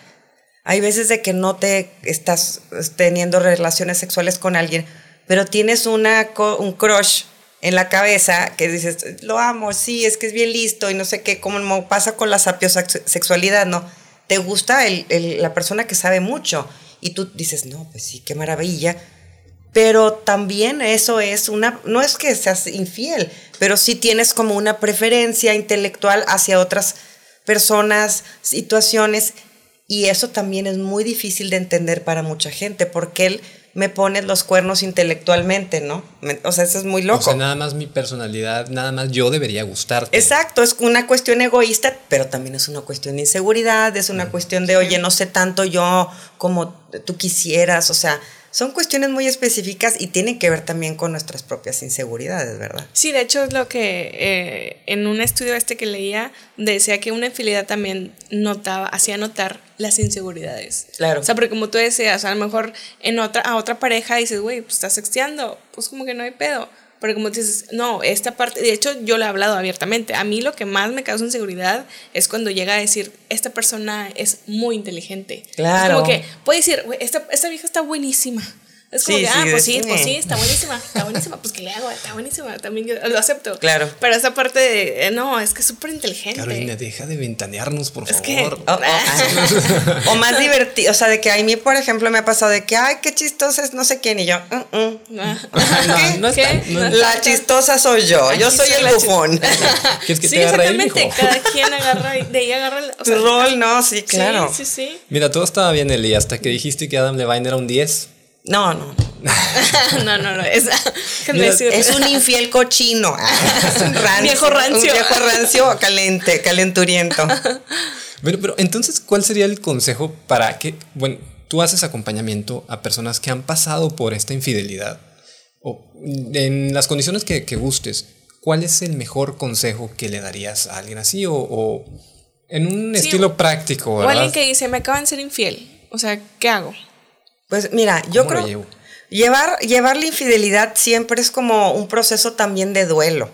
Hay veces de que no te estás teniendo relaciones sexuales con alguien, pero tienes una, un crush en la cabeza que dices, lo amo, sí, es que es bien listo y no sé qué, como pasa con la sapiosexualidad, ¿no? Te gusta el, la persona que sabe mucho y tú dices, no, pues sí, qué maravilla. Pero también eso es una, no es que seas infiel, pero sí tienes como una preferencia intelectual hacia otras personas, situaciones, y eso también es muy difícil de entender para mucha gente, porque él me pones los cuernos intelectualmente, ¿no? o sea, eso es muy loco. O sea, nada más mi personalidad, nada más yo debería gustarte. Exacto, es una cuestión egoísta, pero también es una cuestión de inseguridad, es una cuestión de, oye, no sé tanto yo como tú quisieras, o sea, son cuestiones muy específicas y tienen que ver también con nuestras propias inseguridades, ¿verdad? Sí, de hecho es lo que eh, en un estudio este que leía decía que una infidelidad también notaba, hacía notar las inseguridades. Claro. O sea, porque como tú decías, a lo mejor en otra, a otra pareja dices, güey, pues estás sexteando, pues como que no hay pedo. Pero como dices, no, esta parte, de hecho yo lo he hablado abiertamente, a mí lo que más me causa inseguridad es cuando llega a decir, esta persona es muy inteligente. Claro. Es como que puede decir, esta, esta vieja está buenísima. Es como Sí, que, sí, ah, pues sí, sí. pues sí, está buenísima, está buenísima, pues que le hago, está buenísima, también yo lo acepto. Claro. Pero esa parte de, eh, no, es que es súper inteligente. Carolina, deja de ventanearnos, por Es que- favor. O, o- ah, o más divertido, o sea, de que a mí, por ejemplo, me ha pasado de que, ay, qué chistosa es no sé quién, y yo, "Mm, mm". No, no ¿Qué? está- no- No la chistosa soy yo, yo soy soy el bufón. ¿Quieres que sí, te exactamente, cada quien agarra, de ahí agarra el o Tu rol, no, sí, sí, claro. Sí, sí, Mira, todo estaba bien, Eli, hasta que dijiste que Adam Levine era un 10. No, no, no, no, no, es, es un infiel cochino, es un rancio, Viejo rancio. un viejo rancio caliente, calenturiento. Pero, pero entonces, ¿cuál sería el consejo para que, bueno, tú haces acompañamiento a personas que han pasado por esta infidelidad? O en las condiciones que, que gustes, ¿cuál es el mejor consejo que le darías a alguien así? O, o en un Sí, estilo práctico, O alguien que dice, me acaban de ser infiel. O sea, ¿qué hago? Pues mira, yo ¿Cómo lo creo llevo? llevar llevar la infidelidad siempre es como un proceso también de duelo,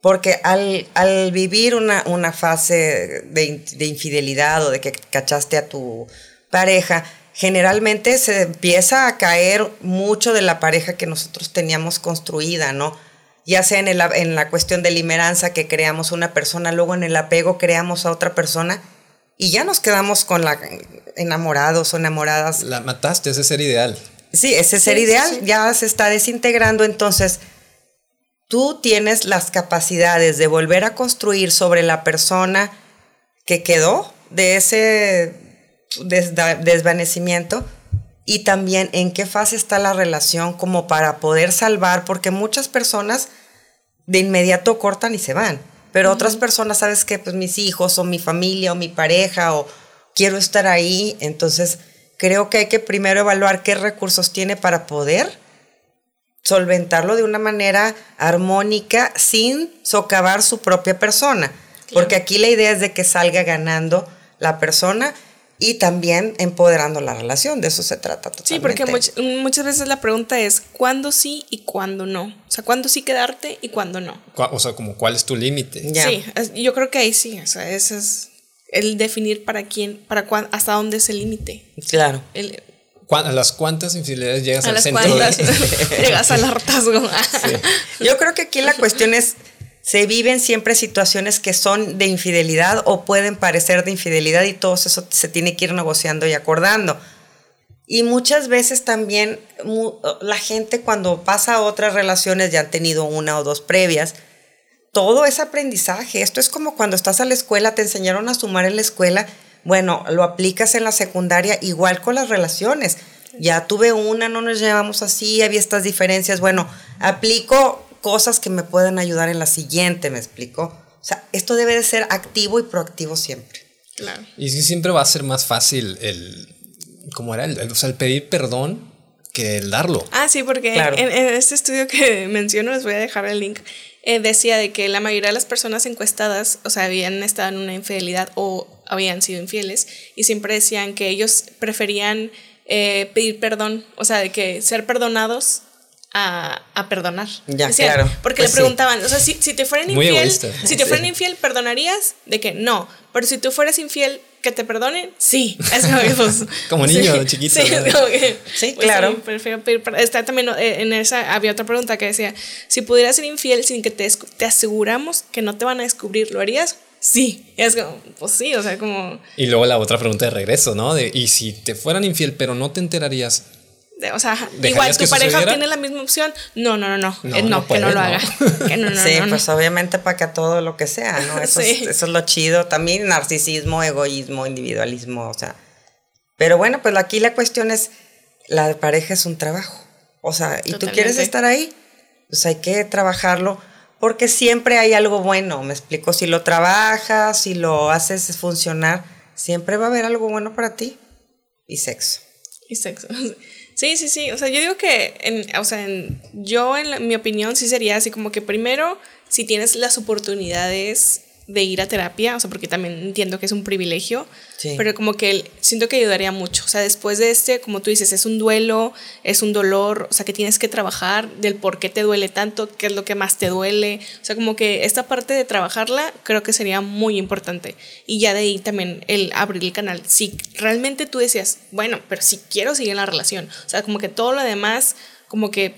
porque al, al vivir una, una fase de, de infidelidad o de que cachaste a tu pareja, generalmente se empieza a caer mucho de la pareja que nosotros teníamos construida, ¿no? Ya sea en, el, en la cuestión de limeranza que creamos una persona, luego en el apego creamos a otra persona y ya nos quedamos con la enamorados o enamoradas La mataste, ese ser ideal. Sí, ese ser Sí, ideal sí. ya se está desintegrando, entonces tú tienes las capacidades de volver a construir sobre la persona que quedó de ese desda- desvanecimiento y también en qué fase está la relación como para poder salvar, porque muchas personas de inmediato cortan y se van, pero otras personas, sabes que pues mis hijos o mi familia o mi pareja o quiero estar ahí, entonces creo que hay que primero evaluar qué recursos tiene para poder solventarlo de una manera armónica sin socavar su propia persona, porque aquí la idea es de que salga ganando la persona y también empoderando la relación, de eso se trata totalmente. Sí, porque much- muchas veces la pregunta es, ¿cuándo sí y cuándo no? O sea, ¿cuándo sí quedarte y cuándo no? O sea, como cuál es tu límite. Sí, yo creo que ahí sí, o sea, ese es el definir para quién, para cuán, hasta dónde es el límite. Claro. El- ¿Cuán- ¿A las cuántas infidelidades llegas A al las centro? cuantas de- llegas al hartazgo. Yo creo que aquí la cuestión es, se viven siempre situaciones que son de infidelidad o pueden parecer de infidelidad y todo eso se tiene que ir negociando y acordando. Y muchas veces también la gente cuando pasa a otras relaciones, ya han tenido una o dos previas, todo es aprendizaje. Esto es como cuando estás a la escuela, te enseñaron a sumar en la escuela, bueno, lo aplicas en la secundaria igual con las relaciones. Ya tuve una, no nos llevamos así, había estas diferencias. Bueno, aplico cosas que me pueden ayudar en la siguiente, ¿me explico? O sea, esto debe de ser activo y proactivo siempre. Claro. Y sí, siempre va a ser más fácil el. ¿Cómo era? El, o sea, el pedir perdón que el darlo. Ah, sí, porque Claro. en, en este estudio que menciono, les voy a dejar el link, eh, decía de que la mayoría de las personas encuestadas, o sea, habían estado en una infidelidad o habían sido infieles, y siempre decían que ellos preferían eh, pedir perdón, o sea, de que ser perdonados a, a perdonar. Ya, claro. Porque Pues le sí. preguntaban, o sea, si, si te fueran infiel, si te Sí. fueran infiel, ¿perdonarías? De que no. Pero si tú fueras infiel, ¿que te perdonen? Sí. Es como, pues, Como niño, sí, chiquito, Sí, como que, Sí, pues, claro. sí, prefiero pedir. Está también eh, en esa, había otra pregunta que decía, si pudieras ser infiel sin que te, te aseguramos que no te van a descubrir, ¿lo harías? Sí. Es como, pues sí, o sea, como, Y luego la otra pregunta de regreso, ¿no? De, y si te fueran infiel, pero no te enterarías. O sea, ¿Dejarías igual tu pareja sucediera? tiene la misma opción. No, no, no, no, No, Eh, no, no que no puede, lo no. haga. Que no, no, sí, no, no. pues obviamente para que todo lo que sea, ¿no? Eso, Sí. es, eso es lo chido. También narcisismo, egoísmo, individualismo, o sea. Pero bueno, pues aquí la cuestión es, la pareja es un trabajo. O sea, y tú quieres estar ahí, pues hay que trabajarlo porque siempre hay algo bueno, me explico, si lo trabajas, si lo haces funcionar, siempre va a haber algo bueno para ti. Y sexo. Y sexo. Sí, sí, sí. O sea, yo digo que, en, o sea, en, yo en la- mi opinión sí sería así como que primero, si tienes las oportunidades de ir a terapia, o sea, porque también entiendo que es un privilegio, Sí. pero como que siento que ayudaría mucho. O sea, después de este, como tú dices, es un duelo, es un dolor, o sea, que tienes que trabajar del por qué te duele tanto, qué es lo que más te duele. O sea, como que esta parte de trabajarla creo que sería muy importante. Y ya de ahí también el abrir el canal. Si realmente tú decías, bueno, pero si quiero seguir en la relación, o sea, como que todo lo demás, como que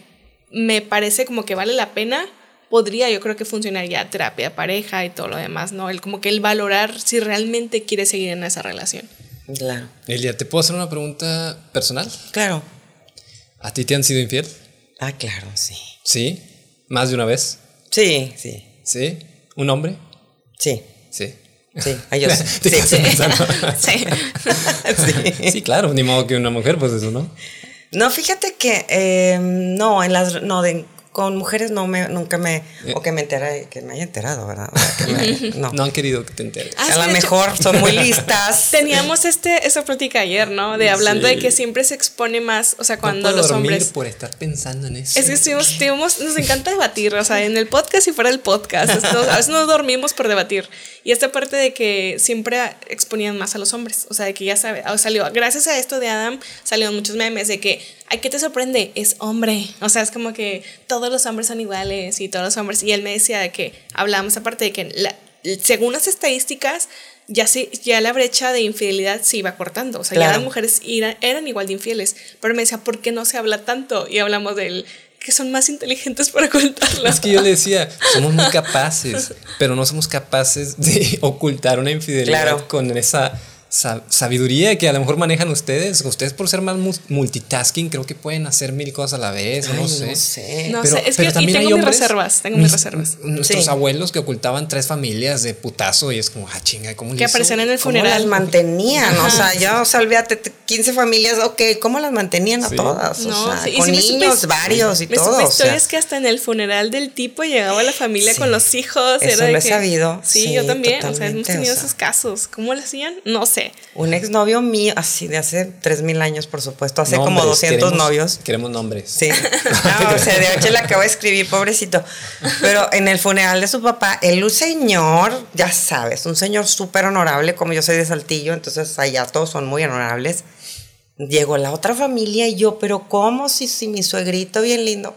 me parece como que vale la pena, podría yo creo que funcionar ya terapia pareja y todo lo demás, ¿no? El como que el valorar si realmente quieres seguir en esa relación. Claro. Elia, ¿te puedo hacer una pregunta personal? Claro. ¿A ti te han sido infiel? Ah, claro, sí. ¿Sí? ¿Más de una vez? Sí, sí. ¿Sí? ¿Un hombre? Sí. Sí. Sí. Te Sí. sí. Sí. Sí, claro, ni modo que una mujer, pues eso, ¿no? No, fíjate que eh, no, en las no de con mujeres no me nunca me o que me entere que me haya enterado, ¿verdad? O sea, que me- no. No han querido que te enteres. Ah, a sí, lo de hecho- mejor son muy listas. Teníamos este, esa plática ayer, ¿no? De hablando Sí. de que siempre se expone más, o sea, no cuando puedo los dormir hombres... por estar pensando en eso. Es que estuvimos, estuvimos- nos encanta debatir, o sea, en el podcast y fuera del podcast. Esto- a veces nos dormimos por debatir. Y esta parte de que siempre exponían más a los hombres, o sea, de que ya sabe, o salió, gracias a esto de Adam, salieron muchos memes de que, ay, ¿qué te sorprende? Es hombre. O sea, es como que todos los hombres son iguales y todos los hombres. Y él me decía de que hablábamos aparte de que la- según las estadísticas, ya, sí, ya la brecha de infidelidad se iba cortando. O sea, ya las mujeres eran igual de infieles. Pero me decía, ¿por qué no se habla tanto? Y hablamos del que son más inteligentes para contarlo. Es que yo le decía, somos muy capaces, pero no somos capaces de ocultar una infidelidad Claro. con esa sa- sabiduría que a lo mejor manejan ustedes. Ustedes por ser más mu- multitasking creo que pueden hacer mil cosas a la vez, Ay, no sé. no sé. No Pero- sé, es pero que y también tengo hay mis reservas, tengo mis mis- reservas. Nuestros Sí. abuelos que ocultaban tres familias de putazo y es como, ah, chinga, ¿cómo Que aparecían en el ¿Cómo funeral. las mantenían? O sea, ya, o sea, olvídate, te- 15 familias, ok, ¿cómo las mantenían a Sí. todas? O No, sea, sí, y con supe- niños varios y me todo. supe o sea. historias que hasta en el funeral del tipo llegaba la familia Sí. con los hijos. Eso era lo he que- sabido, Sí, sí, yo también. O sea, hemos tenido esos casos. ¿Cómo lo hacían? No sé. Un exnovio mío, así de hace 3000 años, por supuesto, hace como Nombres, 200 queremos- novios. Queremos nombres. Sí. No, o sea, de hecho le acabo de escribir, pobrecito. Pero en el funeral de su papá, él un señor, ya sabes, un señor súper honorable, como yo soy de Saltillo, entonces allá todos son muy honorables. Llegó la otra familia y yo, pero ¿cómo? Si, si mi suegrito bien lindo.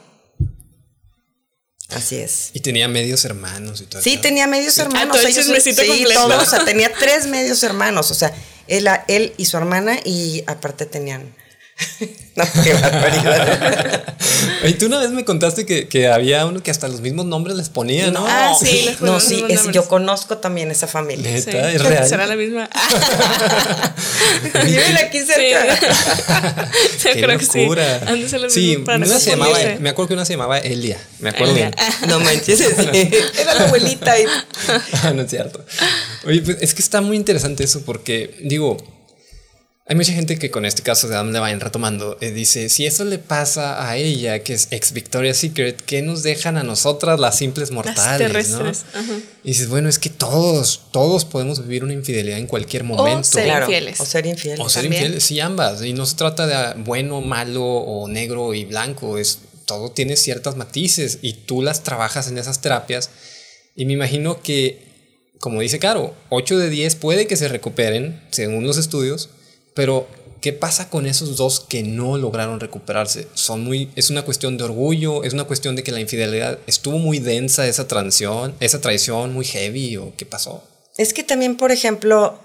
Así es. Y tenía medios hermanos y todo. Sí, tenía medios Sí. hermanos. Ah, ellos- sí, completo. todos, o sea, tenía tres medios hermanos. O sea, él, él y su hermana, y aparte tenían. no, qué barbaridad. Y tú una vez me contaste que, que había uno que hasta los mismos nombres les ponía, ¿no? Ah, sí, les no, sí, es- yo conozco también esa familia. Neta, Sí. es real. Será la misma. Viven aquí cerca. Yo Qué creo que sí. locura. Los Sí, mismos para no una se llamaba, confundirse. me acuerdo que una se llamaba Elia. Me acuerdo Elia. No manches, sí. Era la abuelita. Y... Ah, no es cierto. Oye, pues es que está muy interesante eso porque, digo, hay mucha gente que con este caso de Adam Levine retomando, eh, dice, si eso le pasa a ella, que es ex Victoria's Secret, ¿qué nos dejan a nosotras las simples mortales? terrestres, ¿no? Y dices, bueno, es que todos, todos podemos vivir una infidelidad en cualquier momento. ser Claro, infieles. O ser infieles. O ser También. infieles, sí, ambas. Y no se trata de ah, bueno, malo o negro y blanco. Es, todo tiene ciertas matices y tú las trabajas en esas terapias. Y me imagino que, como dice Caro, 8 de 10 puede que se recuperen, según los estudios, pero ¿qué pasa con esos dos que no lograron recuperarse? Son muy, es una cuestión de orgullo, es una cuestión de que la infidelidad estuvo muy densa, esa traición, esa traición muy heavy, o qué pasó. Es que también, por ejemplo,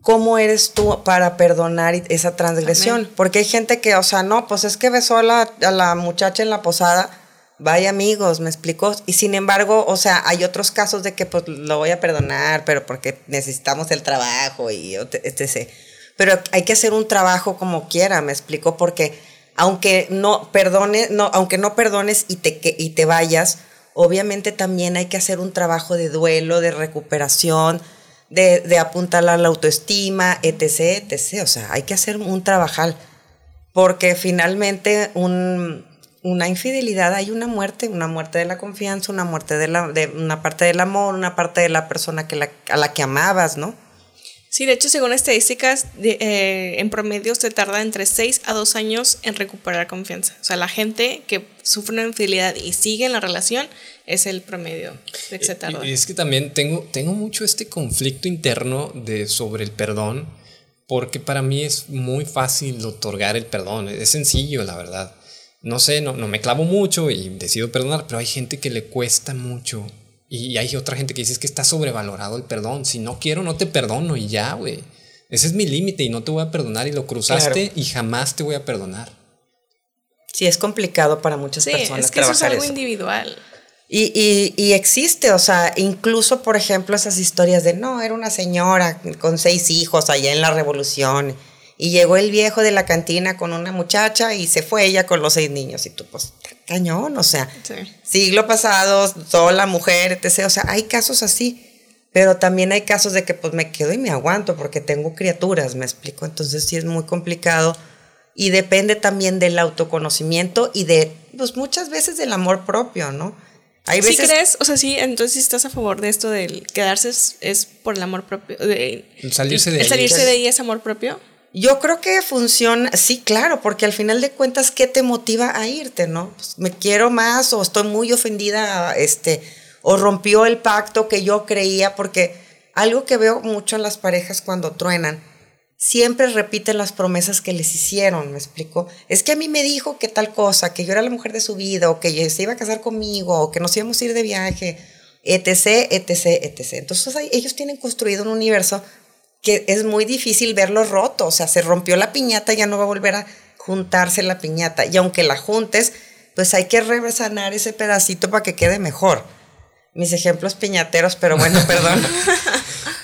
¿cómo eres tú para perdonar esa transgresión? Amén. Porque hay gente que, o sea, no, pues es que besó a la, a la muchacha en la posada. Vaya amigos, me explicó. Y sin embargo, o sea, hay otros casos de que pues lo voy a perdonar, pero porque necesitamos el trabajo y etc. Pero hay que hacer un trabajo como quiera, me explicó, porque aunque no perdones, no, aunque no perdones y te, y te vayas, obviamente también hay que hacer un trabajo de duelo, de recuperación, de, de apuntalar la autoestima, etc, etc. O sea, hay que hacer un trabajal. Porque finalmente un, una infidelidad hay una muerte, una muerte de la confianza, una muerte de, la, una parte del amor, una parte de la persona que la, a la que amabas, ¿no? Sí, de hecho, según estadísticas, de, eh, en promedio se tarda entre 6 a 2 años en recuperar confianza. O sea, la gente que sufre una infidelidad y sigue en la relación es el promedio de que se tarda. Y es que también tengo, tengo mucho este conflicto interno de, sobre el perdón, porque para mí es muy fácil otorgar el perdón. Es sencillo, la verdad. No sé, no, no me clavo mucho y decido perdonar, pero hay gente que le cuesta mucho y hay otra gente que dice es que está sobrevalorado el perdón. Si no quiero, no te perdono y ya, güey. Ese es mi límite y no te voy a perdonar y lo cruzaste y jamás te voy a perdonar. Sí, es complicado para muchas sí, personas. Es que eso es algo individual. Y, y, y, existe, o sea, incluso, por ejemplo, esas historias de no, era una señora con seis hijos allá en la revolución y llegó el viejo de la cantina con una muchacha y se fue ella con los seis niños. Y tú, pues, cañón, o sea, siglo pasado, sola mujer, etc. O sea, hay casos así. Pero también hay casos de que pues me quedo y me aguanto porque tengo criaturas, me explico. Entonces sí es muy complicado y depende también del autoconocimiento y de, pues muchas veces del amor propio, ¿no? Hay veces... ¿Sí crees? O sea, sí, entonces estás a favor de esto del quedarse es, por el amor propio. De, salirse de ahí. ¿Salirse de ahí es amor propio? Yo creo que funciona, sí, claro, porque al final de cuentas, ¿qué te motiva a irte, no? Pues, me quiero más o estoy muy ofendida, este, o rompió el pacto que yo creía, porque algo que veo mucho en las parejas cuando truenan, siempre repiten las promesas que les hicieron, ¿me explico? Es que a mí me dijo que tal cosa, que yo era la mujer de su vida, o que se iba a casar conmigo, o que nos íbamos a ir de viaje, etc., etc., etc. Entonces ellos tienen construido un universo que es muy difícil verlo roto, o sea, se rompió la piñata, ya no va a volver a juntarse la piñata, y aunque la juntes, pues hay que resanar ese pedacito para que quede mejor. Mis ejemplos piñateros, pero bueno, perdón.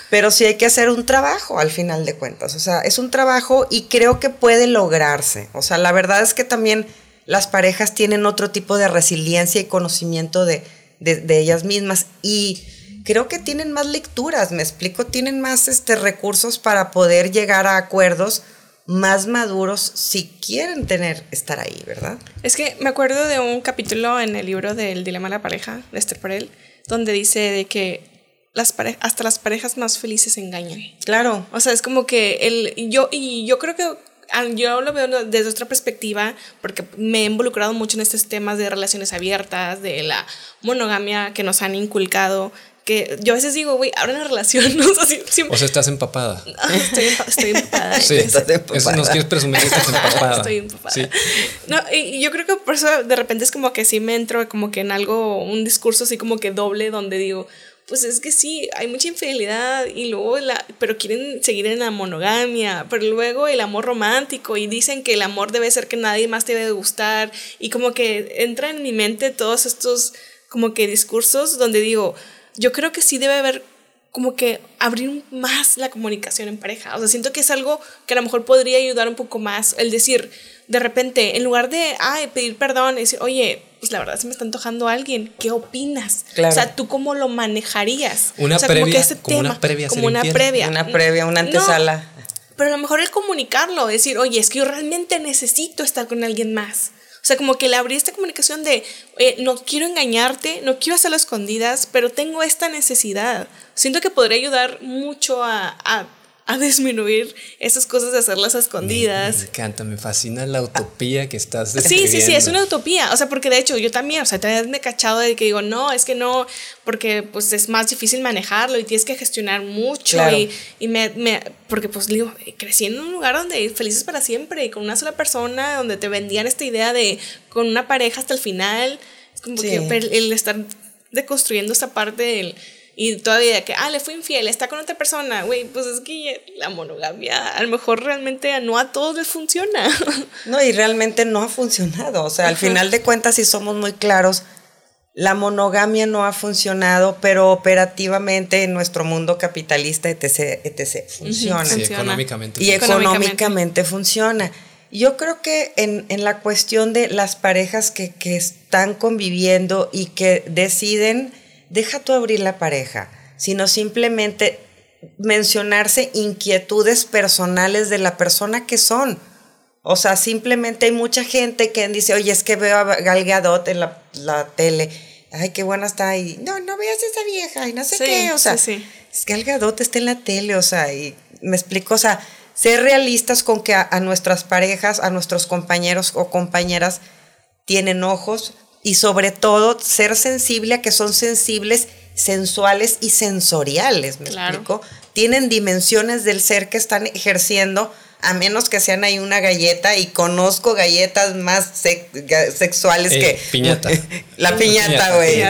pero sí hay que hacer un trabajo al final de cuentas, o sea, es un trabajo y creo que puede lograrse, o sea, la verdad es que también las parejas tienen otro tipo de resiliencia y conocimiento de, de, de ellas mismas y creo que tienen más lecturas, me explico, tienen más este, recursos para poder llegar a acuerdos más maduros si quieren tener, estar ahí, ¿verdad? Es que me acuerdo de un capítulo en el libro del Dilema de la Pareja, de Esther Perel, donde dice de que las hasta las parejas más felices engañan. Claro. O sea, es como que el, yo, y yo creo que Ah, yo lo veo desde otra perspectiva porque me he involucrado mucho en estos temas de relaciones abiertas, de la monogamia que nos han inculcado. Que yo a veces digo, güey, ahora una relación. ¿no? O, sea, estás empapada. Ah, estoy, estoy, empapada. Sí, estás empapada. Eso nos quieres presumir que estás empapada. Estoy empapada. Sí. No, y yo creo que por eso de repente es como que sí me entro como que en algo, un discurso así como que doble donde digo, pues es que sí, hay mucha infidelidad y luego la, pero quieren seguir en la monogamia, pero luego el amor romántico y dicen que el amor debe ser que nadie más te debe gustar y como que entra en mi mente todos estos como que discursos donde digo, yo creo que sí debe haber como que abrir más la comunicación en pareja. O sea, siento que es algo que a lo mejor podría ayudar un poco más. El decir, de repente, en lugar de, ay, pedir perdón, decir, oye, pues la verdad se me está antojando a alguien, ¿qué opinas? O sea, ¿tú cómo lo manejarías? Una o sea, previa, como, que ese como tema, una previa. Como una previa. Una previa, una antesala. pero a lo mejor el comunicarlo, decir, oye, es que yo realmente necesito estar con alguien más. O sea, como que le abrí esta comunicación de, no quiero engañarte, no quiero hacerlo escondidas, pero tengo esta necesidad. Siento que podría ayudar mucho a, a a disminuir esas cosas de hacerlas a escondidas. Me, encanta, me fascina la utopía que estás describiendo. Sí, sí, sí, es una utopía. O sea, porque de hecho yo también, o sea, también me he cachado de que digo, no, es que no, porque pues es más difícil manejarlo y tienes que gestionar mucho. Y, y me, me, porque pues digo, crecí en un lugar donde felices para siempre y con una sola persona, donde te vendían esta idea de con una pareja hasta el final. Es como que el estar deconstruyendo esta parte del y todavía que, ah, le fue infiel, está con otra persona, güey, pues es que la monogamia a lo mejor realmente no a todos les funciona. No, y realmente no ha funcionado. O sea, al final de cuentas, si somos muy claros, la monogamia no ha funcionado, pero operativamente en nuestro mundo capitalista, etc., etc., funciona. Sí, económicamente. Y económicamente, funciona. Yo creo que en, en, la cuestión de las parejas que, que están conviviendo y que deciden deja tú abrir la pareja, sino simplemente mencionarse inquietudes personales de la persona que son. O sea, simplemente hay mucha gente que dice, oye, es que veo a Gal Gadot en la, la tele. Ay, qué buena está. Y no, no veas esa vieja y no sé qué. O sea, es que Gal Gadot está en la tele, o sea, y me explico, o sea, ser realistas con que a, a nuestras parejas, a nuestros compañeros o compañeras tienen ojos y sobre todo ser sensible a que son sensibles, sensuales y sensoriales, ¿me Claro. explico? Tienen dimensiones del ser que están ejerciendo a menos que sean ahí una galleta y conozco galletas más sex- sexuales Eh, que piñata. la Piñata, güey.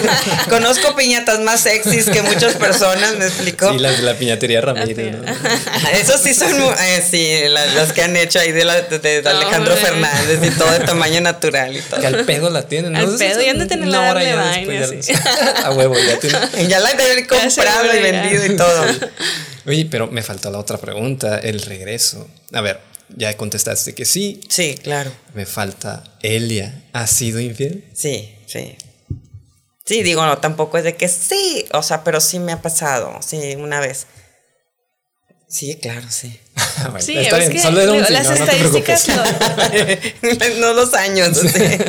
conozco piñatas más sexys que muchas personas, ¿me explico? Sí, las de la piñatería Ramírez, ¿no? Esos sí son, eh, sí, la- las, que han hecho ahí de, la- de- de No, Alejandro hombre. Fernández y todo de tamaño natural y todo. Que al pedo la tienen, ¿no? Al Eso pedo, y han de tener una la hora de ya vaina, ya- A huevo, ya tienen. Ya la he Ya comprado y ya. vendido y todo. Oye, pero me faltó la otra pregunta, el regreso. A ver, ya contestaste que sí. Sí, claro. Me falta Elia. ¿Ha sido infiel? Sí, sí. Sí, digo, no, tampoco es de que sí, o sea, pero sí me ha pasado, sí, una vez. Sí, claro, sí. Bueno, Sí, está es bien, que solo era un las no, no estadísticas lo- no los años.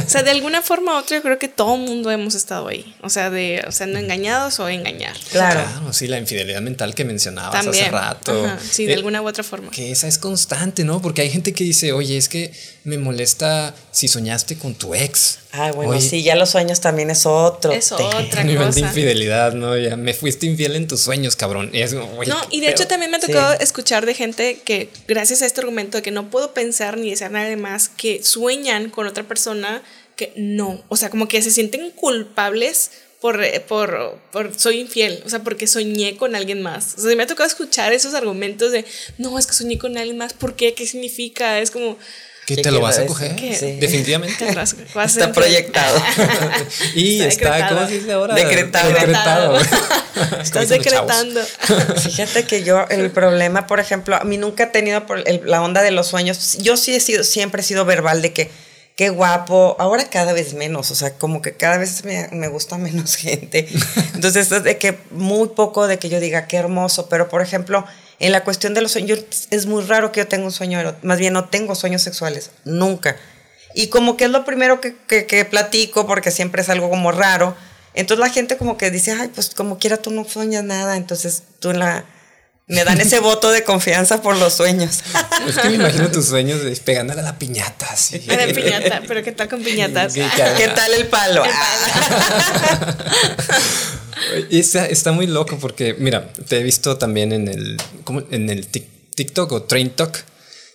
O sea, de alguna forma u otra, yo creo que todo mundo hemos estado ahí. O sea, de o sea, no engañados o engañar. Claro. Claro, sí, la infidelidad mental que mencionabas También. hace rato. Ajá, sí, de Eh, alguna u otra forma. Que esa es constante, ¿no? Porque hay gente que dice, oye, es que me molesta si soñaste con tu ex. Ay, bueno, Oye, sí, ya los sueños también es otro. Es tema. otra nivel de cosa. infidelidad, ¿no? Ya me fuiste infiel en tus sueños, cabrón. Y es No, y de hecho también me ha Sí. tocado escuchar de gente que, gracias a este argumento de que no puedo pensar ni desear nada más, que sueñan con otra persona que no. O sea, como que se sienten culpables por, eh, por, por soy infiel. O sea, porque soñé con alguien más. O sea, me ha tocado escuchar esos argumentos de no, es que soñé con alguien más. ¿Por qué? ¿Qué significa? Es como. ¿Qué ¿Qué te lo vas a coger? Definitivamente. ¿qué vas- vas a Está proyectado. y Está. ¿cómo se dice ahora? Decretado. Decretado. Estás decretando. Fíjate que yo, el problema, por ejemplo, a mí nunca he tenido por el- la onda de los sueños. Yo sí he sido, siempre he sido verbal de que qué guapo. Ahora cada vez menos, o sea, como que cada vez me, me gusta menos gente. Entonces, es de que muy poco de que yo diga qué hermoso. Pero, por ejemplo, en la cuestión de los sueños, es muy raro que yo tenga un sueño, más bien no tengo sueños sexuales, nunca. Y como que es lo primero que, que, que platico, porque siempre es algo como raro. Entonces la gente como que dice, ay, pues como quiera tú no sueñas nada. Entonces tú en la... Me dan ese voto de confianza por los sueños. Es que me imagino tus sueños de pegándole a la piñata, así. De piñata, pero ¿qué tal con piñatas? Qué cagada. ¿Qué tal el palo? Está, está muy loco porque, mira, te he visto también en el, ¿cómo? En el Tik- TikTok o Train Talk.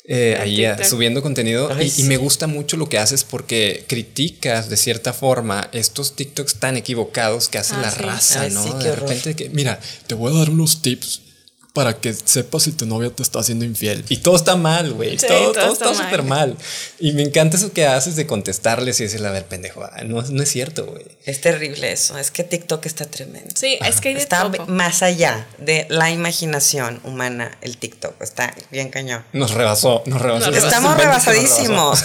eh, El ahí TikTok. subiendo contenido Ay, y, y sí. me gusta mucho lo que haces porque criticas de cierta forma estos TikToks tan equivocados que hace Ah, la sí. raza, Ay, ¿no? sí, qué de horror. repente que, mira, te voy a dar unos tips para que sepas si tu novia te está haciendo infiel. Y todo está mal, güey. Sí, todo, todo todo está súper mal. Y me encanta eso que haces de contestarles y decirle, a ver, pendejo, ah, no, no es cierto, güey. Es terrible eso. Es que TikTok está tremendo. Sí, es que hay de Está todo. más allá de la imaginación humana el TikTok. Está bien cañón. Nos rebasó, nos rebasó. Nos Estamos rebasadísimos.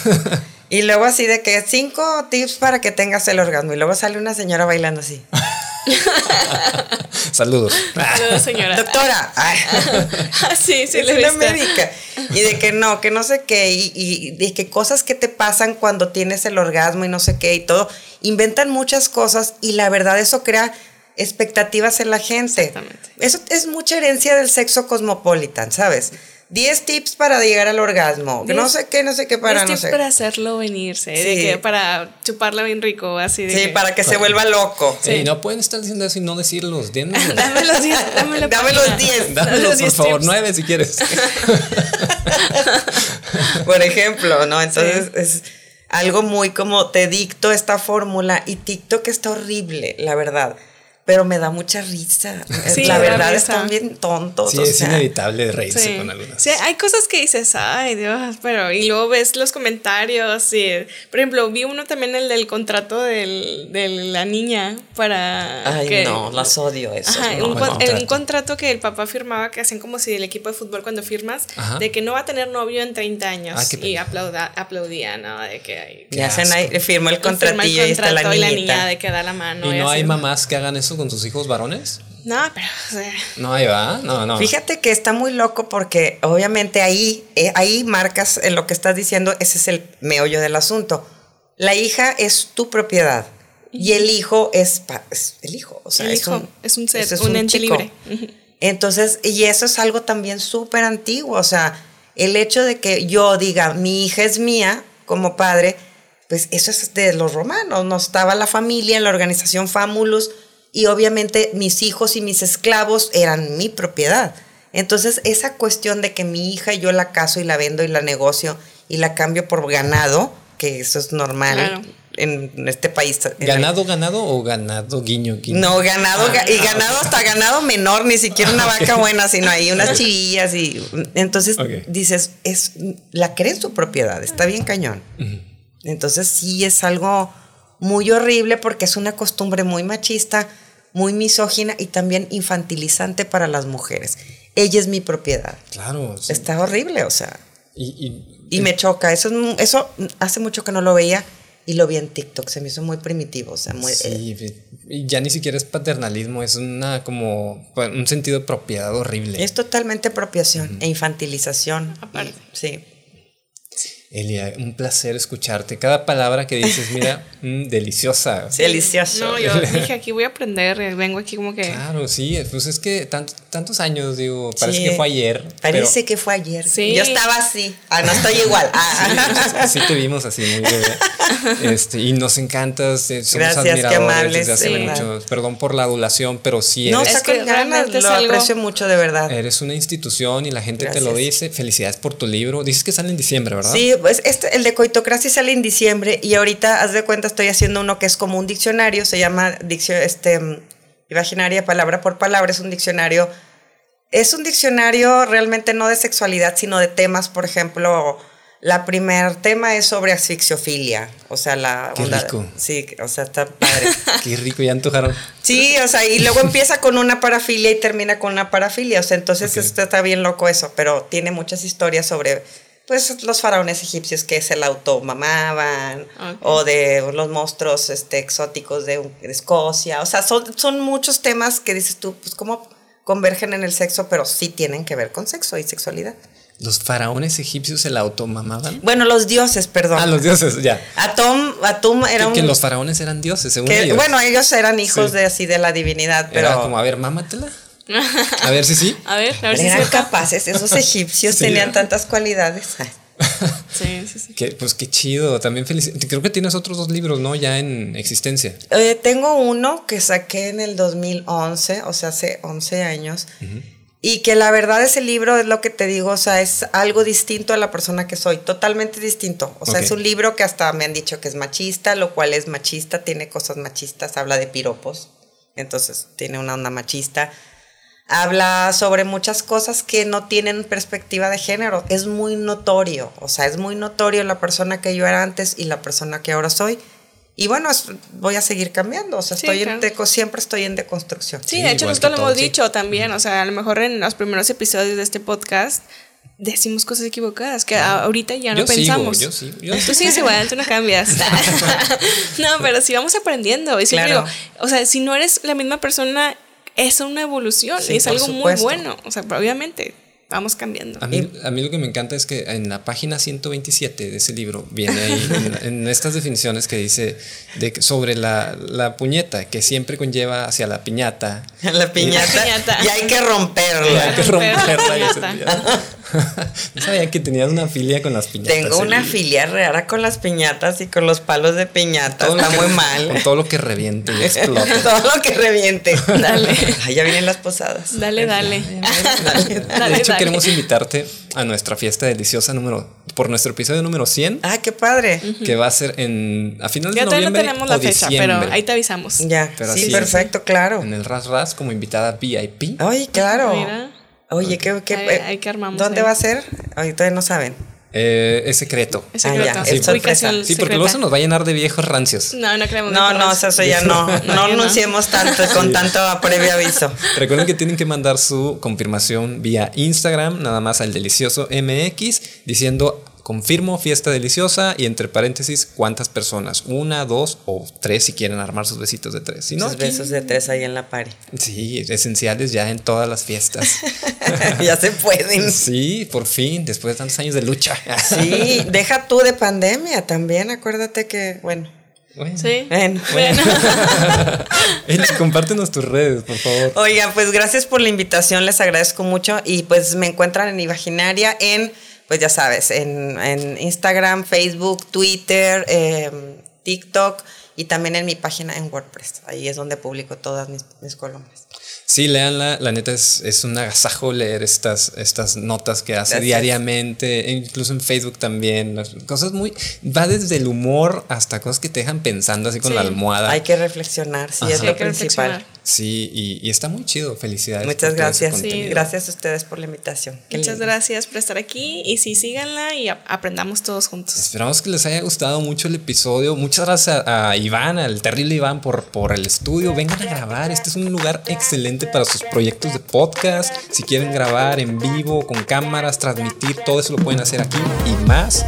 Y luego así de que cinco tips para que tengas el orgasmo. Y luego sale una señora bailando así. Saludos. Saludos, señora. Doctora. Ay. Ah, sí, sí, es una médica. Y de que no, que no sé qué. Y, y de que cosas que te pasan cuando tienes el orgasmo y no sé qué y todo. Inventan muchas cosas y la verdad eso crea expectativas en la gente. Exactamente. Eso es mucha herencia del sexo cosmopolitan, ¿sabes? 10 tips para llegar al orgasmo. No sé qué, no sé qué para no sé. para hacerlo venirse, de Sí. que para chuparla bien rico, así de Sí, que- para que se vuelva loco. Sí, no pueden estar diciendo eso y no decirlos. Díganlos. Dame los 10, dame la Dame los 10. Dame Dámelos, los por 10 favor. tips. Nueve si quieres. por ejemplo, ¿no? Entonces es algo muy como te dicto esta fórmula y TikTok está horrible, la verdad. Pero me da mucha risa. Sí, la da verdad risa. están bien tontos. Sí, o es sea, inevitable reírse Sí. con algunas. Sí, hay cosas que dices, ay Dios, pero y luego ves los comentarios y, por ejemplo, vi uno también el del contrato del, de la niña para Ay, que- no, las odio eso. Ajá, no, un, no. contrato. un contrato que el papá firmaba que hacen como si el equipo de fútbol cuando firmas Ajá. de que no va a tener novio en 30 años Ah, y aplauda, aplaudía, ¿no? De que hay Y hacen ahí, firmó el firma el contratillo y está la y niñita. niña de que da la mano. ¿Y no hay mamás que hagan eso con sus hijos varones? No, pero o sea, No, ahí va. No, no. Fíjate que está muy loco porque obviamente ahí, eh, ahí marcas en lo que estás diciendo, ese es el meollo del asunto. La hija es tu propiedad y el hijo es, pa- es el hijo. O sea, El es hijo un, es un ser, es un ente chico. libre. Entonces, y eso es algo también súper antiguo, o sea, el hecho de que yo diga, mi hija es mía como padre, pues eso es de los romanos, no estaba la familia en la organización Famulus y obviamente mis hijos y mis esclavos eran mi propiedad. Entonces, esa cuestión de que mi hija yo la caso y la vendo y la negocio y la cambio por ganado, que eso es normal en este país. ¿Ganado, ganado o ganado, guiño, guiño? No, ganado, ah, y ganado hasta ganado menor, ni siquiera una vaca buena, sino ahí unas chivillas y entonces dices, es la crees tu propiedad, está bien cañón. Entonces sí es algo muy horrible porque es una costumbre muy machista, muy misógina y también infantilizante para las mujeres. Ella es mi propiedad. Claro. Está horrible, o sea. Y, me choca. Eso, eso hace mucho que no lo veía y lo vi en TikTok. Se me hizo muy primitivo. O sea, muy. Sí, y ya ni siquiera es paternalismo, es una como un sentido de propiedad horrible. Es totalmente apropiación e infantilización. Aparte. sí. Elia, un placer escucharte. Cada palabra que dices, mira, mm, deliciosa. deliciosa. No, yo dije aquí voy a aprender, eh, vengo aquí como que. Claro, sí, pues es que tantos años, digo, parece que fue ayer. Parece que fue ayer. Sí. Yo estaba así. Ah, no estoy igual. Ah. Sí, te vimos así, muy bien. Este, y nos encantas, eh, somos Gracias, admiradores desde hace mucho. Perdón por la adulación, pero sí eres. No, es que lo aprecio mucho, de verdad. Eres una institución y la gente te lo dice. Felicidades por tu libro. Dices que sale en diciembre, ¿verdad? Sí, pues este, el de coitocracia sale en diciembre y ahorita, haz de cuenta, estoy haciendo uno que es como un diccionario, se llama diccio, este, imaginaria palabra por palabra, es un diccionario, es un diccionario realmente no de sexualidad, sino de temas, por ejemplo, la primer tema es sobre asfixiofilia, o sea, la... Qué rico. Sí, o sea, está padre. Qué rico, ya antojaron. Sí, o sea, y luego empieza con una parafilia y termina con una parafilia, o sea, entonces está bien loco eso, pero tiene muchas historias sobre pues los faraones egipcios que se la automamaban o de los monstruos este, exóticos de, Escocia. O sea, son, son muchos temas que dices tú, pues cómo convergen en el sexo, pero sí tienen que ver con sexo y sexualidad. ¿Los faraones egipcios se la automamaban? Bueno, los dioses, perdón. Ah, los dioses, ya. Atom, Atum era un... Que los faraones eran dioses, según ellos. Bueno, ellos eran hijos de así de la divinidad, pero... Era como, a ver, mámatela. A ver si sí. A ver, a ver si Eran capaces, esos egipcios tenían tantas cualidades. Sí, sí, sí. pues qué chido. También feliz. Creo que tienes otros dos libros, ¿no? Ya en existencia. Eh, tengo uno que saqué en el 2011, o sea, hace 11 años. Y que la verdad ese libro es lo que te digo, o sea, es algo distinto a la persona que soy, totalmente distinto. O sea, es un libro que hasta me han dicho que es machista, lo cual es machista, tiene cosas machistas, habla de piropos, entonces tiene una onda machista habla sobre muchas cosas que no tienen perspectiva de género. Es muy notorio, o sea, es muy notorio la persona que yo era antes y la persona que ahora soy. Y bueno, voy a seguir cambiando, o sea, estoy en siempre estoy en deconstrucción. Sí, de hecho nosotros lo hemos dicho también, o sea, a lo mejor en los primeros episodios de este podcast decimos cosas equivocadas que ahorita ya no pensamos. yo sí, yo tú sigues igual, tú no cambias. no, pero sí vamos aprendiendo. Y claro. o sea, si no eres la misma persona es una evolución y es algo muy bueno. O sea, obviamente vamos cambiando. A mí, a mí, lo que me encanta es que en la página 127 de ese libro viene ahí en, estas definiciones que dice de, sobre la, la, puñeta que siempre conlleva hacia la piñata. La piñata. Y, hay que romperla. hay que romperla. no sabía que tenías una filia con las piñatas. Tengo una filia rara con las piñatas y con los palos de piñata. Está muy mal. Con todo lo que reviente y explote. todo lo que reviente. Dale. ya vienen las posadas. Dale, dale. de hecho, queremos invitarte a nuestra fiesta deliciosa número por nuestro episodio número 100. Ah, qué padre. Que va a ser en a finales de noviembre. Ya no tenemos la fecha, pero ahí te avisamos. Ya. sí, perfecto, claro. En el Ras Ras como invitada VIP. Ay, claro. Mira. Oye, ¿qué, qué, eh, ¿dónde va a ser? Todavía no saben. Eh, es secreto. Es secreto. Ah, sí, sí, porque luego se nos va a llenar de viejos rancios. No, no creemos. No, no, eso ya no. No anunciemos tanto con tanto previo aviso. Recuerden que tienen que mandar su confirmación vía Instagram, nada más al delicioso MX, diciendo Confirmo fiesta deliciosa y entre paréntesis cuántas personas, una, dos o tres si quieren armar sus besitos de tres. Si no, besos de tres ahí en la pared. Sí, esenciales ya en todas las fiestas. ya se pueden. Sí, por fin, después de tantos años de lucha. sí, deja tú de pandemia también, acuérdate que, bueno. Bueno. Sí. Bueno. Bueno. Eli, compártenos tus redes, por favor. Oiga, pues gracias por la invitación, les agradezco mucho y pues me encuentran en Imaginaria en, pues ya sabes, en, en Instagram, Facebook, Twitter, eh, TikTok y también en mi página en WordPress. Ahí es donde publico todas mis, mis columnas. Sí, léanla. La neta es, es un agasajo leer estas, estas notas que hace Gracias. diariamente, e incluso en Facebook también. las Cosas muy. Va desde el humor hasta cosas que te dejan pensando así con Sí. la almohada. Hay que reflexionar, sí, es Ajá. lo Hay que principal. reflexionar. Sí, y, y está muy chido. Felicidades. Muchas gracias. Gracias a ustedes por la invitación. Qué Muchas lindo. gracias por estar aquí y sí, síganla y aprendamos todos juntos. Esperamos que les haya gustado mucho el episodio. Muchas gracias a, a Iván, al terrible Iván, por, por el estudio. Vengan a grabar. Este es un lugar excelente para sus proyectos de podcast. Si quieren grabar en vivo, con cámaras, transmitir, todo eso lo pueden hacer aquí y más.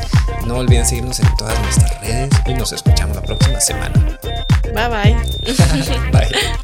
No olviden seguirnos en todas nuestras redes y nos escuchamos la próxima semana. Bye bye. Bye.